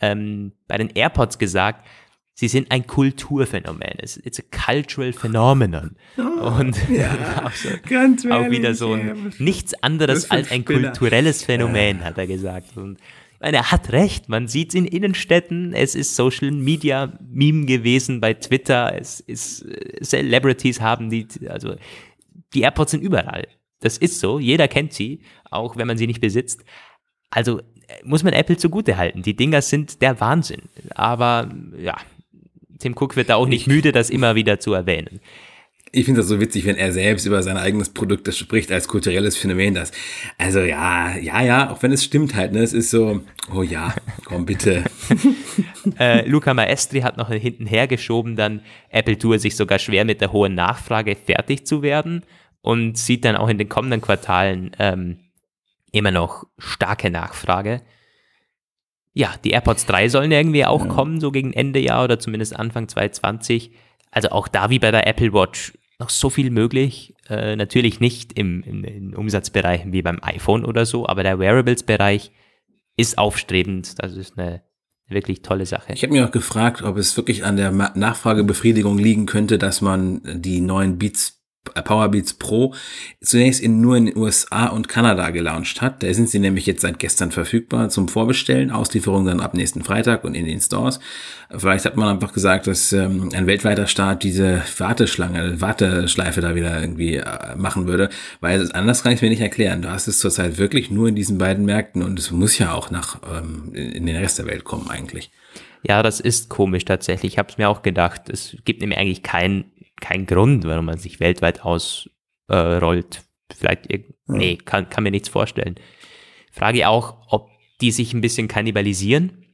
ähm, bei den AirPods gesagt, sie sind ein Kulturphänomen. It's, it's a cultural phenomenon. Und auch, so, ganz auch wieder so ein nichts anderes als ein Spinner. kulturelles Phänomen, hat er gesagt. Und meine, er hat recht, man sieht es in Innenstädten, es ist Social Media Meme gewesen bei Twitter, es ist äh, Celebrities haben die, also die AirPods sind überall. Das ist so, jeder kennt sie, auch wenn man sie nicht besitzt. Also äh, muss man Apple zugute halten. Die Dinger sind der Wahnsinn. Aber ja, Tim Cook wird da auch nicht müde, das immer wieder zu erwähnen. Ich finde das so witzig, wenn er selbst über sein eigenes Produkt das spricht als kulturelles Phänomen. Das, also ja, ja, ja, auch wenn es stimmt halt, ne, es ist so, oh ja, komm bitte. Äh, Luca Maestri hat noch hinten hergeschoben, dann Apple tue sich sogar schwer mit der hohen Nachfrage fertig zu werden und sieht dann auch in den kommenden Quartalen ähm, immer noch starke Nachfrage. Ja, die AirPods 3 sollen irgendwie auch kommen, so gegen Ende Jahr oder zumindest Anfang 2020. Also auch da wie bei der Apple Watch noch so viel möglich. Äh, natürlich nicht im, im, in Umsatzbereichen wie beim iPhone oder so, aber der Wearables-Bereich ist aufstrebend. Das ist eine wirklich tolle Sache. Ich habe mir auch gefragt, ob es wirklich an der Nachfragebefriedigung liegen könnte, dass man die neuen Beats Powerbeats Pro zunächst in, nur in den USA und Kanada gelauncht hat. Da sind sie nämlich jetzt seit gestern verfügbar zum Vorbestellen, Auslieferung dann ab nächsten Freitag und in den Stores. Vielleicht hat man einfach gesagt, dass ähm, ein weltweiter Start diese Warteschlange, Warteschleife da wieder irgendwie äh, machen würde, weil es anders kann ich mir nicht erklären. Du hast es zurzeit wirklich nur in diesen beiden Märkten und es muss ja auch nach ähm, in den Rest der Welt kommen eigentlich. Ja, das ist komisch tatsächlich. Ich habe es mir auch gedacht. Es gibt nämlich eigentlich keinen keinen Grund, warum man sich weltweit ausrollt. Äh. Vielleicht, nee, kann, kann mir nichts vorstellen. Frage auch, ob die sich ein bisschen kannibalisieren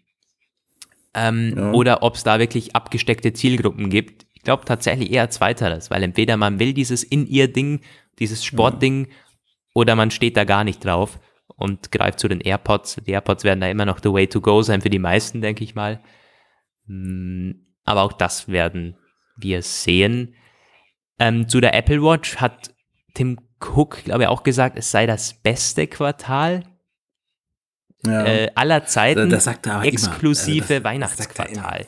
ähm, Ja. oder ob es da wirklich abgesteckte Zielgruppen gibt. Ich glaube tatsächlich eher zweiteres, weil entweder man will dieses In-Ear-Ding, dieses Sportding oder man steht da gar nicht drauf und greift zu den AirPods. Die AirPods werden da immer noch the way to go sein für die meisten, denke ich mal. Hm, Aber auch das werden wir sehen. Ähm, zu der Apple Watch hat Tim Cook, glaube ich, auch gesagt, es sei das beste Quartal Ja. äh, aller Zeiten, Das sagt er immer. exklusive Also das- das Weihnachtsquartal.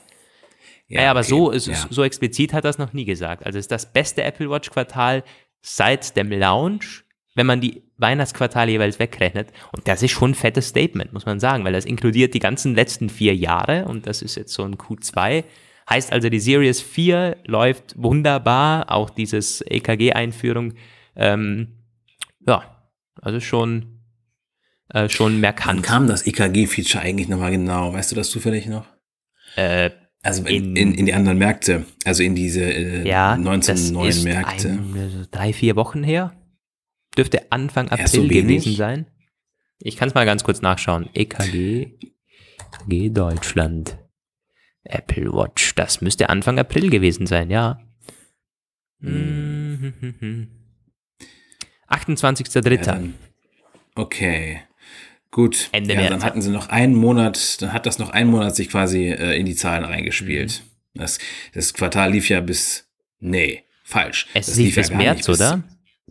Ja, Ja, aber okay. so, so, Ja. so explizit hat er es noch nie gesagt. Also es ist das beste Apple Watch Quartal seit dem Launch, wenn man die Weihnachtsquartale jeweils wegrechnet. Und das ist schon ein fettes Statement, muss man sagen, weil das inkludiert die ganzen letzten vier Jahre und das ist jetzt so ein Q2. Heißt also, die Series 4 läuft wunderbar, auch dieses EKG-Einführung. Ähm, ja, also schon, äh, schon Wann merkant. kam das EKG-Feature eigentlich nochmal genau? Weißt du das zufällig noch? Äh, Also in, In- in, die anderen Märkte, also in diese äh, Ja, 19 das neuen ist Märkte. Ein, also drei, vier Wochen her. Dürfte Anfang April so gewesen sein. Ich kann es mal ganz kurz nachschauen. EKG, EKG Deutschland. Apple Watch. Das müsste Anfang April gewesen sein, ja. Mhm. 28.03. Ja, dann- okay. Gut. Ende ja, März. dann hatten sie noch einen Monat, dann hat das noch einen Monat sich quasi äh, in die Zahlen reingespielt. Mhm. Das, das Quartal lief ja bis, nee, falsch. es das lief ja bis gar März, bis, oder?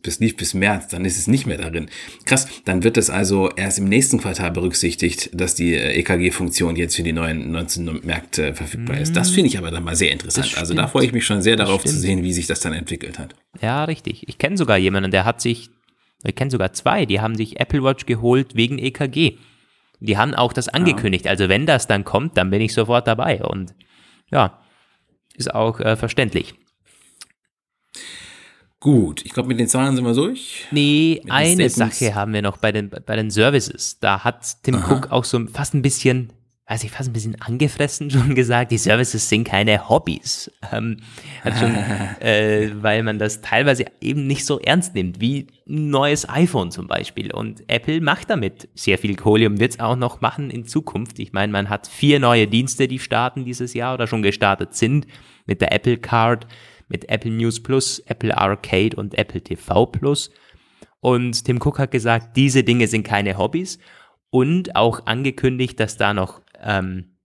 Bis lief bis März, dann ist es nicht mehr darin. Krass, dann wird es also erst im nächsten Quartal berücksichtigt, dass die äh, EKG-Funktion jetzt für die neuen 19 Märkte verfügbar ist. Das finde ich aber dann mal sehr interessant. Also da freue ich mich schon sehr darauf zu sehen, wie sich das dann entwickelt hat. Ja, richtig. Ich kenne sogar jemanden, der hat sich, ich kenne sogar zwei, die haben sich Apple Watch geholt wegen EKG. Die haben auch das angekündigt. Also wenn das dann kommt, dann bin ich sofort dabei. Und ja, ist auch äh, verständlich. Gut, ich glaube, mit den Zahlen sind wir durch. Nee, eine. Sache haben wir noch bei den, bei den Services. Da hat Tim Cook auch so fast ein bisschen, weiß ich, fast ein bisschen angefressen schon gesagt, die Services sind keine Hobbys. Ähm, schon, äh, weil man das teilweise eben nicht so ernst nimmt, wie ein neues iPhone zum Beispiel. Und Apple macht damit sehr viel Kohle und wird es auch noch machen in Zukunft. Ich meine, man hat vier neue Dienste, die starten dieses Jahr oder schon gestartet sind, mit der Apple Card, mit Apple News Plus, Apple Arcade und Apple TV Plus. Und Tim Cook hat gesagt, diese Dinge sind keine Hobbys und auch angekündigt, dass da noch, ähm,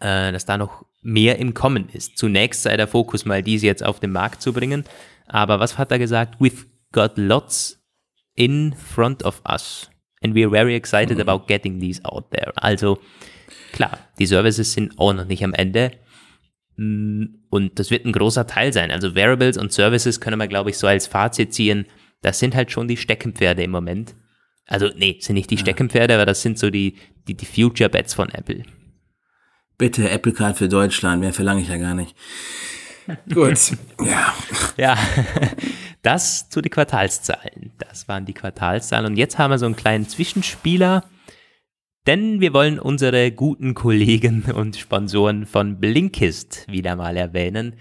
äh, dass da noch mehr im Kommen ist. Zunächst sei der Fokus mal, diese jetzt auf den Markt zu bringen. Aber was hat er gesagt? We've got lots in front of us. And we're very excited about getting these out there. Also klar, die Services sind auch noch nicht am Ende. Und das wird ein großer Teil sein. Also Variables und Services können wir, glaube ich, so als Fazit ziehen. Das sind halt schon die Steckenpferde im Moment. Also, nee, sind nicht die Steckenpferde, aber das sind so die, die, die Future Bets von Apple. Bitte Apple Card für Deutschland, mehr verlange ich ja gar nicht. Gut, ja. Ja, das zu den Quartalszahlen. Das waren die Quartalszahlen. Und jetzt haben wir so einen kleinen Zwischenspieler, denn wir wollen unsere guten Kollegen und Sponsoren von Blinkist wieder mal erwähnen,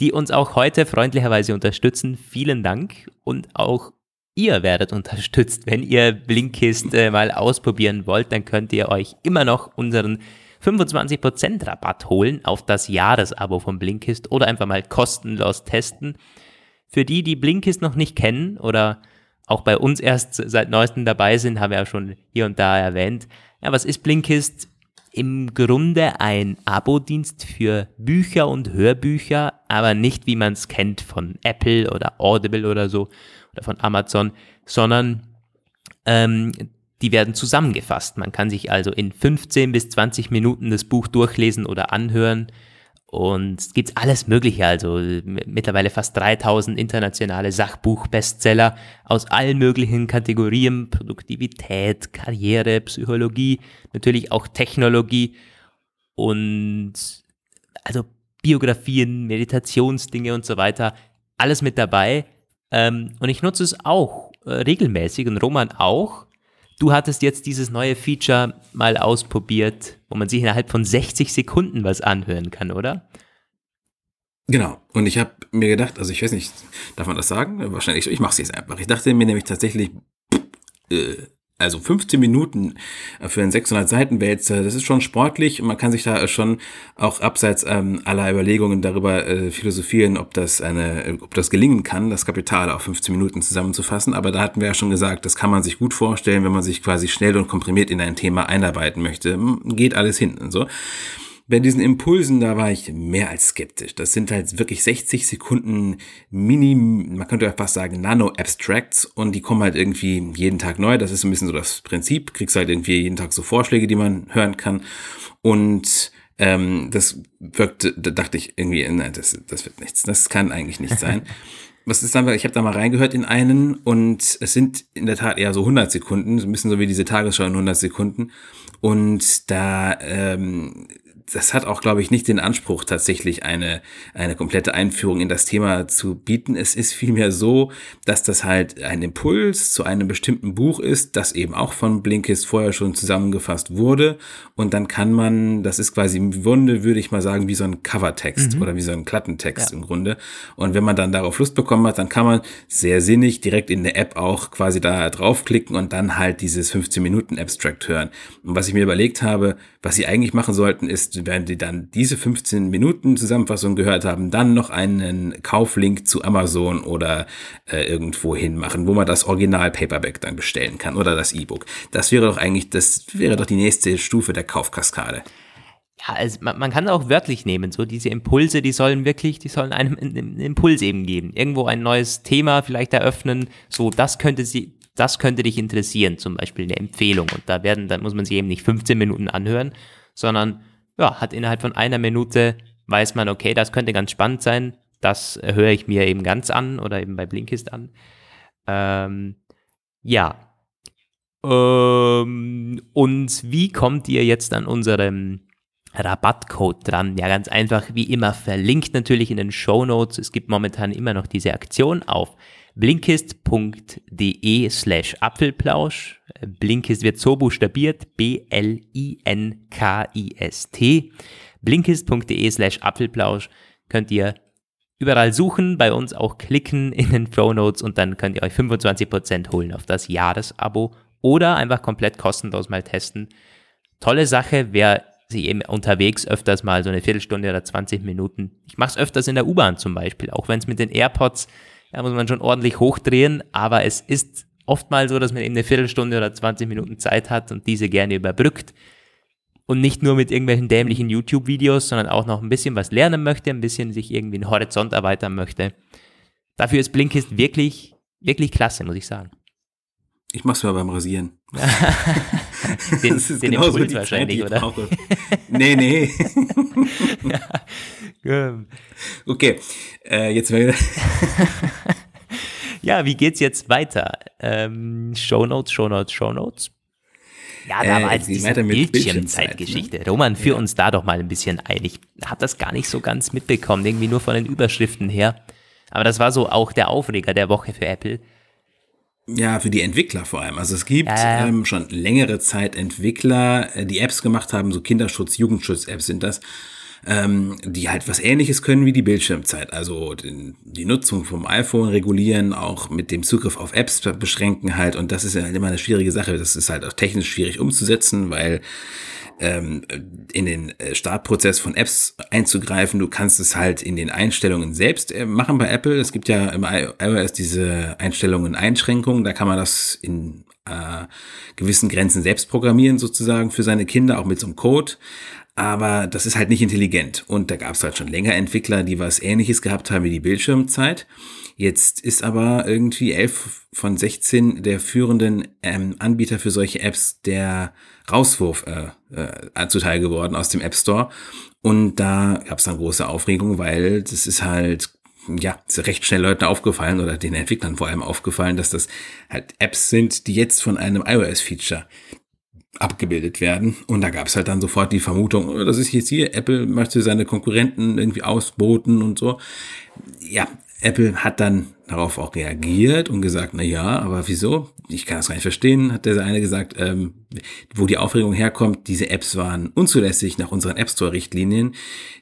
die uns auch heute freundlicherweise unterstützen. Vielen Dank und auch ihr werdet unterstützt. Wenn ihr Blinkist äh, mal ausprobieren wollt, dann könnt ihr euch immer noch unseren 25% Rabatt holen auf das Jahresabo von Blinkist oder einfach mal kostenlos testen. Für die, die Blinkist noch nicht kennen oder auch bei uns erst seit neuestem dabei sind, haben wir ja schon hier und da erwähnt. Ja, was ist Blinkist? Im Grunde ein Abo-Dienst für Bücher und Hörbücher, aber nicht wie man es kennt von Apple oder Audible oder so oder von Amazon, sondern ähm, die werden zusammengefasst. Man kann sich also in 15 bis 20 Minuten das Buch durchlesen oder anhören. Und es gibt alles Mögliche, also mittlerweile fast 3000 internationale Sachbuch-Bestseller aus allen möglichen Kategorien, Produktivität, Karriere, Psychologie, natürlich auch Technologie und also Biografien, Meditationsdinge und so weiter, alles mit dabei. Ähm, und ich nutze es auch äh, regelmäßig und Roman auch. Du hattest jetzt dieses neue Feature mal ausprobiert, wo man sich innerhalb von 60 Sekunden was anhören kann, oder? Genau. Und ich habe mir gedacht, also ich weiß nicht, darf man das sagen? Wahrscheinlich, ich mache es jetzt einfach. Ich dachte mir nämlich tatsächlich, äh, also 15 Minuten für einen 600 Seiten Wälzer, das ist schon sportlich und man kann sich da schon auch abseits ähm, aller Überlegungen darüber äh, philosophieren, ob das eine, ob das gelingen kann, das Kapital auf 15 Minuten zusammenzufassen. Aber da hatten wir ja schon gesagt, das kann man sich gut vorstellen, wenn man sich quasi schnell und komprimiert in ein Thema einarbeiten möchte. Geht alles hin und so. Bei diesen Impulsen, da war ich mehr als skeptisch. Das sind halt wirklich 60 Sekunden Mini, man könnte fast sagen Nano-Abstracts und die kommen halt irgendwie jeden Tag neu. Das ist ein bisschen so das Prinzip. Kriegst halt irgendwie jeden Tag so Vorschläge, die man hören kann. Und ähm, das wirkte, da dachte ich irgendwie, nein, das, das wird nichts. Das kann eigentlich nicht sein. Was ist dann, ich habe da mal reingehört in einen und es sind in der Tat eher so 100 Sekunden, so ein bisschen so wie diese Tagesschau in 100 Sekunden. Und da ähm, das hat auch, glaube ich, nicht den Anspruch, tatsächlich eine, eine komplette Einführung in das Thema zu bieten. Es ist vielmehr so, dass das halt ein Impuls zu einem bestimmten Buch ist, das eben auch von Blinkist vorher schon zusammengefasst wurde. Und dann kann man, das ist quasi im Grunde, würde ich mal sagen, wie so ein Covertext mhm. oder wie so ein Klappentext ja. im Grunde. Und wenn man dann darauf Lust bekommen hat, dann kann man sehr sinnig direkt in der App auch quasi da draufklicken und dann halt dieses 15 Minuten Abstract hören. Und was ich mir überlegt habe, was sie eigentlich machen sollten, ist, wenn sie dann diese 15 Minuten Zusammenfassung gehört haben, dann noch einen Kauflink zu Amazon oder äh, irgendwo hin machen, wo man das Original Paperback dann bestellen kann oder das E-Book. Das wäre doch eigentlich, das wäre doch die nächste Stufe der Kaufkaskade. Ja, also man, man kann es auch wörtlich nehmen, so diese Impulse, die sollen wirklich, die sollen einem einen Impuls eben geben. Irgendwo ein neues Thema vielleicht eröffnen, so das könnte sie, das könnte dich interessieren, zum Beispiel eine Empfehlung. Und da werden, dann muss man sich eben nicht 15 Minuten anhören, sondern ja, hat innerhalb von einer Minute weiß man, okay, das könnte ganz spannend sein. Das höre ich mir eben ganz an oder eben bei Blinkist an. Ähm, ja. Ähm, und wie kommt ihr jetzt an unserem Rabattcode dran? Ja, ganz einfach, wie immer, verlinkt natürlich in den Show Notes. Es gibt momentan immer noch diese Aktion auf blinkist.de slash Apfelplausch. Blinkist wird so buchstabiert, B-L-I-N-K-I-S-T. Blinkist.de slash Apfelplausch könnt ihr überall suchen, bei uns auch klicken in den Show Notes und dann könnt ihr euch 25% holen auf das Jahresabo oder einfach komplett kostenlos mal testen. Tolle Sache, wer sich eben unterwegs öfters mal so eine Viertelstunde oder 20 Minuten, ich mache es öfters in der U-Bahn zum Beispiel, auch wenn es mit den AirPods da muss man schon ordentlich hochdrehen, aber es ist oft mal so, dass man eben eine Viertelstunde oder 20 Minuten Zeit hat und diese gerne überbrückt. Und nicht nur mit irgendwelchen dämlichen YouTube-Videos, sondern auch noch ein bisschen was lernen möchte, ein bisschen sich irgendwie einen Horizont erweitern möchte. Dafür ist Blinkist wirklich, wirklich klasse, muss ich sagen. Ich mach's mal beim Rasieren. den das ist den Impuls wahrscheinlich, Zeit, oder? nee, nee. ja. Okay, äh, jetzt wäre. Ja, wie geht's jetzt weiter? Ähm, Show Notes, Show Notes, Show Notes. Ja, da war äh, diese Bildschirmzeitgeschichte. Ne? Roman, führ ja. uns da doch mal ein bisschen ein. Ich habe das gar nicht so ganz mitbekommen, irgendwie nur von den Überschriften her. Aber das war so auch der Aufreger der Woche für Apple. Ja, für die Entwickler vor allem. Also es gibt äh. ähm, schon längere Zeit Entwickler, äh, die Apps gemacht haben, so Kinderschutz, Jugendschutz-Apps sind das, ähm, die halt was ähnliches können wie die Bildschirmzeit. Also den, die Nutzung vom iPhone regulieren, auch mit dem Zugriff auf Apps beschränken halt. Und das ist ja halt immer eine schwierige Sache. Das ist halt auch technisch schwierig umzusetzen, weil ähm, in den äh, Startprozess von Apps einzugreifen. Du kannst es halt in den Einstellungen selbst äh, machen bei Apple. Es gibt ja im iOS diese Einstellungen Einschränkungen. Da kann man das in äh, gewissen Grenzen selbst programmieren sozusagen für seine Kinder, auch mit so einem Code aber das ist halt nicht intelligent. Und da gab es halt schon länger Entwickler, die was ähnliches gehabt haben wie die Bildschirmzeit. Jetzt ist aber irgendwie elf von 16 der führenden ähm, Anbieter für solche Apps der Rauswurf äh, äh, zuteil geworden aus dem App Store. Und da gab es dann große Aufregung, weil das ist halt ja, ist recht schnell Leuten aufgefallen oder den Entwicklern vor allem aufgefallen, dass das halt Apps sind, die jetzt von einem iOS-Feature abgebildet werden. Und da gab es halt dann sofort die Vermutung, oh, das ist jetzt hier, Apple möchte seine Konkurrenten irgendwie ausboten und so. Ja, Apple hat dann darauf auch reagiert und gesagt, na ja, aber wieso? Ich kann das gar nicht verstehen, hat der eine gesagt, ähm, wo die Aufregung herkommt, diese Apps waren unzulässig nach unseren App Store Richtlinien.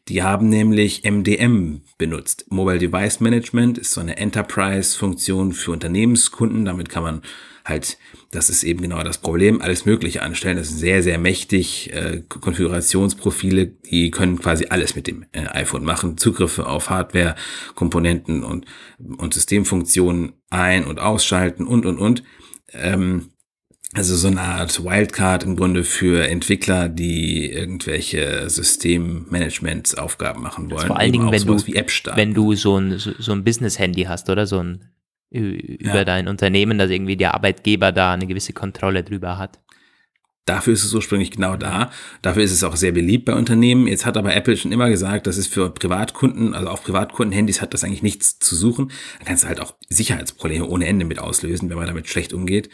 Die haben nämlich MDM benutzt. Mobile Device Management ist so eine Enterprise Funktion für Unternehmenskunden. Damit kann man halt, das ist eben genau das Problem, alles Mögliche anstellen. Das ist sehr, sehr mächtig. Äh, Konfigurationsprofile, die können quasi alles mit dem äh, iPhone machen. Zugriffe auf Hardware, Komponenten und, und Systemfunktionen ein- und ausschalten und, und, und. Ähm, also so eine Art Wildcard im Grunde für Entwickler, die irgendwelche Systemmanagementsaufgaben machen wollen. Vor allen Dingen, wenn du, wenn du so ein, so ein Business-Handy hast oder so ein über ja. dein Unternehmen, dass irgendwie der Arbeitgeber da eine gewisse Kontrolle drüber hat. Dafür ist es ursprünglich genau da. Dafür ist es auch sehr beliebt bei Unternehmen. Jetzt hat aber Apple schon immer gesagt, das ist für Privatkunden, also auf Privatkundenhandys hat das eigentlich nichts zu suchen. Da kannst du halt auch Sicherheitsprobleme ohne Ende mit auslösen, wenn man damit schlecht umgeht.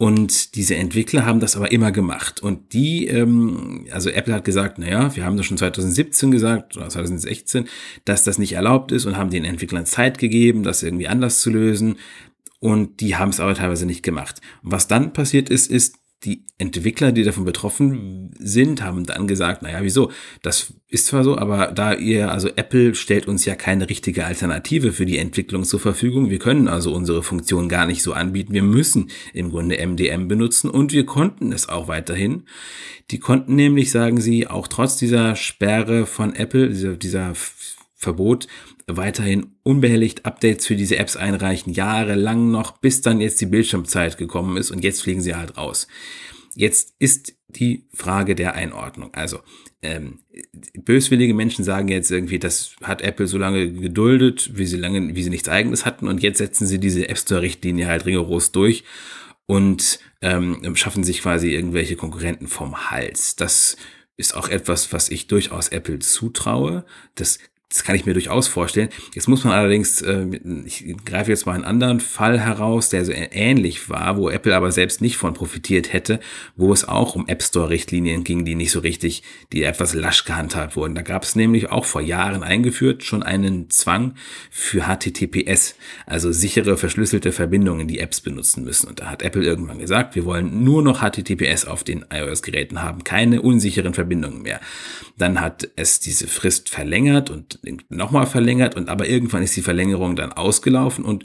Und diese Entwickler haben das aber immer gemacht. Und die, ähm, also Apple hat gesagt, naja, wir haben das schon 2017 gesagt oder 2016, dass das nicht erlaubt ist und haben den Entwicklern Zeit gegeben, das irgendwie anders zu lösen. Und die haben es aber teilweise nicht gemacht. Und was dann passiert ist, ist, die Entwickler, die davon betroffen sind, haben dann gesagt, naja, wieso? Das ist zwar so, aber da ihr, also Apple stellt uns ja keine richtige Alternative für die Entwicklung zur Verfügung. Wir können also unsere Funktion gar nicht so anbieten. Wir müssen im Grunde MDM benutzen und wir konnten es auch weiterhin. Die konnten nämlich, sagen sie, auch trotz dieser Sperre von Apple, dieser, dieser Verbot, weiterhin unbehelligt Updates für diese Apps einreichen, jahrelang noch, bis dann jetzt die Bildschirmzeit gekommen ist und jetzt fliegen sie halt raus. Jetzt ist die Frage der Einordnung. Also, ähm, böswillige Menschen sagen jetzt irgendwie, das hat Apple so lange geduldet, wie sie lange, wie sie nichts eigenes hatten und jetzt setzen sie diese App Store Richtlinie halt rigoros durch und ähm, schaffen sich quasi irgendwelche Konkurrenten vom Hals. Das ist auch etwas, was ich durchaus Apple zutraue. Das das kann ich mir durchaus vorstellen. Jetzt muss man allerdings, äh, ich greife jetzt mal einen anderen Fall heraus, der so ähnlich war, wo Apple aber selbst nicht von profitiert hätte, wo es auch um App Store-Richtlinien ging, die nicht so richtig, die etwas lasch gehandhabt wurden. Da gab es nämlich auch vor Jahren eingeführt schon einen Zwang für HTTPS, also sichere verschlüsselte Verbindungen, die Apps benutzen müssen. Und da hat Apple irgendwann gesagt, wir wollen nur noch HTTPS auf den iOS-Geräten haben, keine unsicheren Verbindungen mehr. Dann hat es diese Frist verlängert und nochmal verlängert und aber irgendwann ist die Verlängerung dann ausgelaufen und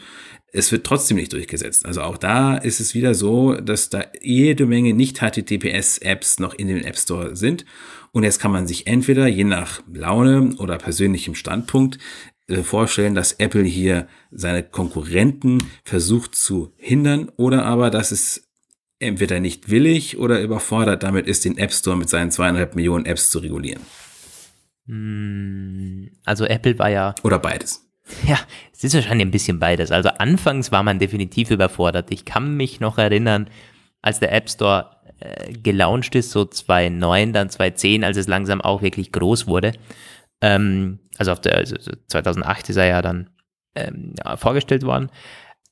es wird trotzdem nicht durchgesetzt. Also auch da ist es wieder so, dass da jede Menge Nicht-HTTPS-Apps noch in dem App Store sind. Und jetzt kann man sich entweder je nach Laune oder persönlichem Standpunkt äh, vorstellen, dass Apple hier seine Konkurrenten versucht zu hindern oder aber, dass es entweder nicht willig oder überfordert damit ist, den App Store mit seinen zweieinhalb Millionen Apps zu regulieren. Hm, also Apple war ja. Oder beides. Ja, es ist wahrscheinlich ein bisschen beides. Also anfangs war man definitiv überfordert. Ich kann mich noch erinnern, als der App Store äh, gelauncht ist, so 2009, dann 2010, als es langsam auch wirklich groß wurde. Ähm, also auf der also 2008 ist er ja dann ähm, ja, vorgestellt worden.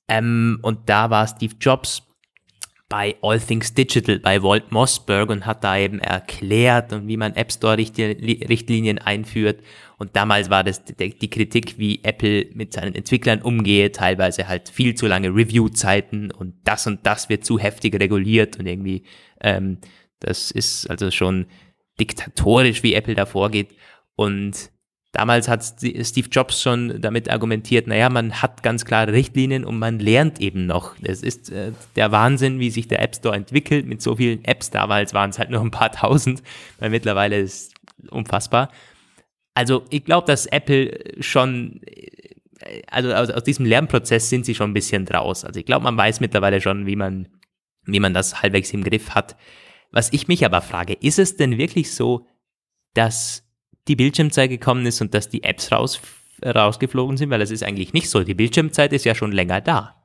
Ähm, und da war Steve Jobs bei All Things Digital bei Walt Mossberg und hat da eben erklärt und wie man App Store Richtlinien einführt. Und damals war das die Kritik, wie Apple mit seinen Entwicklern umgeht, teilweise halt viel zu lange Review-Zeiten und das und das wird zu heftig reguliert und irgendwie, ähm, das ist also schon diktatorisch, wie Apple da vorgeht. Und Damals hat Steve Jobs schon damit argumentiert, naja, man hat ganz klare Richtlinien und man lernt eben noch. Es ist äh, der Wahnsinn, wie sich der App Store entwickelt mit so vielen Apps. Damals waren es halt nur ein paar tausend, weil mittlerweile ist es unfassbar. Also ich glaube, dass Apple schon, äh, also aus, aus diesem Lernprozess sind sie schon ein bisschen draus. Also ich glaube, man weiß mittlerweile schon, wie man, wie man das halbwegs im Griff hat. Was ich mich aber frage, ist es denn wirklich so, dass die Bildschirmzeit gekommen ist und dass die Apps raus, rausgeflogen sind, weil das ist eigentlich nicht so. Die Bildschirmzeit ist ja schon länger da.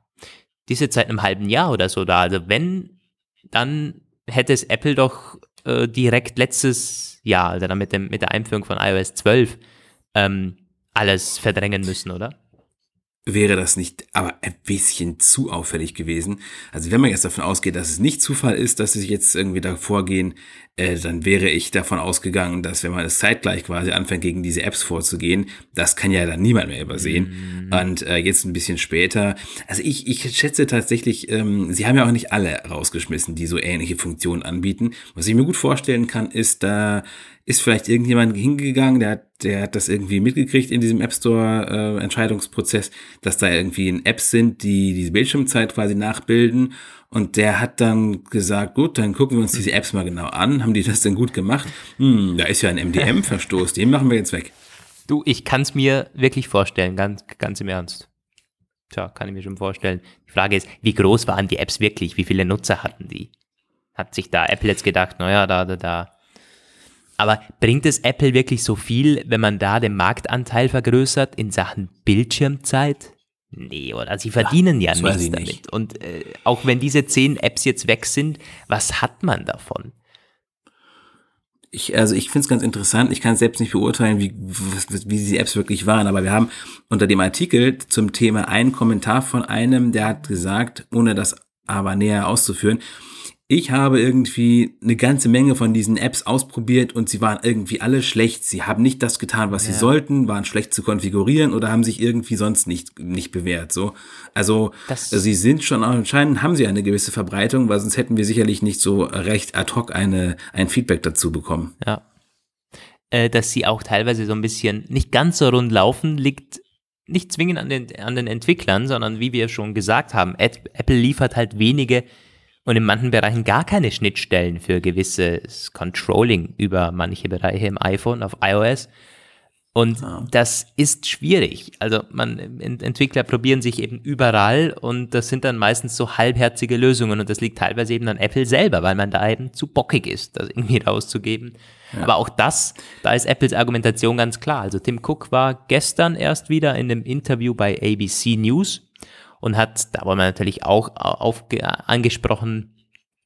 Diese Zeit einem halben Jahr oder so da. Also wenn, dann hätte es Apple doch äh, direkt letztes Jahr, also dann mit, dem, mit der Einführung von iOS 12, ähm, alles verdrängen müssen, oder? wäre das nicht aber ein bisschen zu auffällig gewesen. Also wenn man jetzt davon ausgeht, dass es nicht Zufall ist, dass sie jetzt irgendwie da vorgehen, äh, dann wäre ich davon ausgegangen, dass wenn man es zeitgleich quasi anfängt, gegen diese Apps vorzugehen, das kann ja dann niemand mehr übersehen. Mhm. Und äh, jetzt ein bisschen später, also ich, ich schätze tatsächlich, ähm, sie haben ja auch nicht alle rausgeschmissen, die so ähnliche Funktionen anbieten. Was ich mir gut vorstellen kann, ist, da ist vielleicht irgendjemand hingegangen, der hat, der hat das irgendwie mitgekriegt in diesem App Store äh, Entscheidungsprozess, dass da irgendwie Apps sind, die diese Bildschirmzeit quasi nachbilden. Und der hat dann gesagt, gut, dann gucken wir uns diese Apps mal genau an. Haben die das denn gut gemacht? Hm, da ist ja ein MDM-Verstoß, den machen wir jetzt weg. Du, ich kann es mir wirklich vorstellen, ganz, ganz im Ernst. Tja, kann ich mir schon vorstellen. Die Frage ist, wie groß waren die Apps wirklich? Wie viele Nutzer hatten die? hat sich da Apple jetzt gedacht, naja, da, da, da. Aber bringt es Apple wirklich so viel, wenn man da den Marktanteil vergrößert in Sachen Bildschirmzeit? Nee, oder? Sie verdienen ja, ja nichts damit. Nicht. Und äh, auch wenn diese zehn Apps jetzt weg sind, was hat man davon? ich, also ich finde es ganz interessant. Ich kann selbst nicht beurteilen, wie, wie diese Apps wirklich waren, aber wir haben unter dem Artikel zum Thema einen Kommentar von einem, der hat gesagt, ohne das aber näher auszuführen, ich habe irgendwie eine ganze Menge von diesen Apps ausprobiert und sie waren irgendwie alle schlecht. Sie haben nicht das getan, was ja. sie sollten, waren schlecht zu konfigurieren oder haben sich irgendwie sonst nicht, nicht bewährt. So. Also das sie sind schon anscheinend haben sie eine gewisse Verbreitung, weil sonst hätten wir sicherlich nicht so recht ad hoc eine, ein Feedback dazu bekommen. Ja. Äh, dass sie auch teilweise so ein bisschen nicht ganz so rund laufen, liegt nicht zwingend an den, an den Entwicklern, sondern wie wir schon gesagt haben, Apple liefert halt wenige und in manchen Bereichen gar keine Schnittstellen für gewisses Controlling über manche Bereiche im iPhone auf iOS. Und ja. das ist schwierig. Also man, Entwickler probieren sich eben überall und das sind dann meistens so halbherzige Lösungen und das liegt teilweise eben an Apple selber, weil man da eben zu bockig ist, das irgendwie rauszugeben. Ja. Aber auch das, da ist Apples Argumentation ganz klar. Also Tim Cook war gestern erst wieder in einem Interview bei ABC News und hat, da war man natürlich auch auf, angesprochen,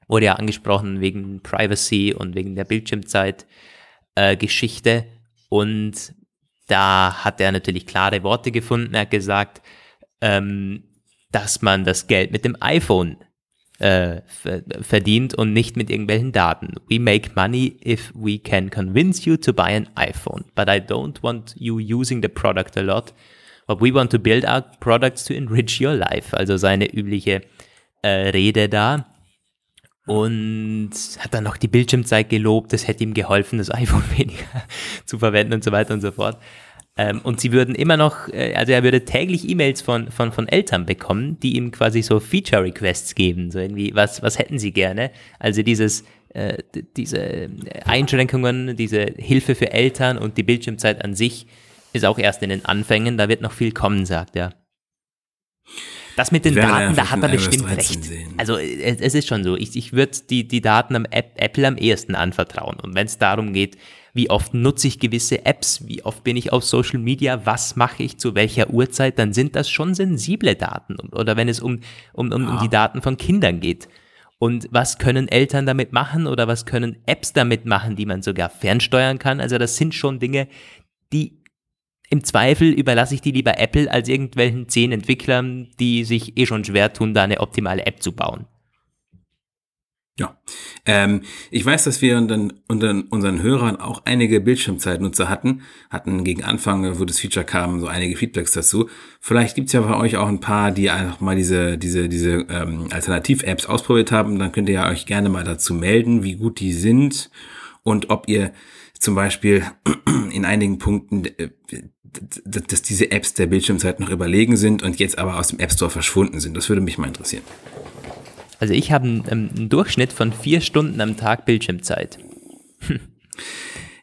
wurde ja angesprochen wegen Privacy und wegen der Bildschirmzeit äh, Geschichte und da hat er natürlich klare Worte gefunden. Er hat gesagt, ähm, dass man das Geld mit dem iPhone äh, verdient und nicht mit irgendwelchen Daten. We make money if we can convince you to buy an iPhone, but I don't want you using the product a lot But we want to build our products to enrich your life. Also seine übliche äh, Rede da. Und hat dann noch die Bildschirmzeit gelobt, das hätte ihm geholfen, das iPhone weniger zu verwenden und so weiter und so fort. Ähm, und sie würden immer noch, äh, also er würde täglich E-Mails von, von, von Eltern bekommen, die ihm quasi so Feature-Requests geben. So irgendwie, was, was hätten sie gerne? Also dieses, äh, diese Einschränkungen, diese Hilfe für Eltern und die Bildschirmzeit an sich ist auch erst in den Anfängen, da wird noch viel kommen, sagt er. Das mit den Daten, da hat er bestimmt recht. Sehen. Also es, es, ist schon so. Ich, ich würde die, die Daten am App, Apple am ehesten anvertrauen. Und wenn es darum geht, wie oft nutze ich gewisse Apps, wie oft bin ich auf Social Media, was mache ich zu welcher Uhrzeit, dann sind das schon sensible Daten. Oder wenn es um, um, um, um die Daten von Kindern geht. Und was können Eltern damit machen oder was können Apps damit machen, die man sogar fernsteuern kann? Also das sind schon Dinge, die im Zweifel überlasse ich die lieber Apple als irgendwelchen zehn Entwicklern, die sich eh schon schwer tun, da eine optimale App zu bauen. Ja, ähm, ich weiß, dass wir unter, unter unseren Hörern auch einige Bildschirmzeitnutzer hatten, hatten gegen Anfang, wo das Feature kam, so einige Feedbacks dazu. Vielleicht gibt's ja bei euch auch ein paar, die einfach mal diese, diese, diese ähm, Alternativ-Apps ausprobiert haben. Dann könnt ihr ja euch gerne mal dazu melden, wie gut die sind und ob ihr zum Beispiel in einigen Punkten äh, dass diese Apps der Bildschirmzeit noch überlegen sind und jetzt aber aus dem App Store verschwunden sind. Das würde mich mal interessieren. Also ich habe einen, einen Durchschnitt von vier Stunden am Tag Bildschirmzeit.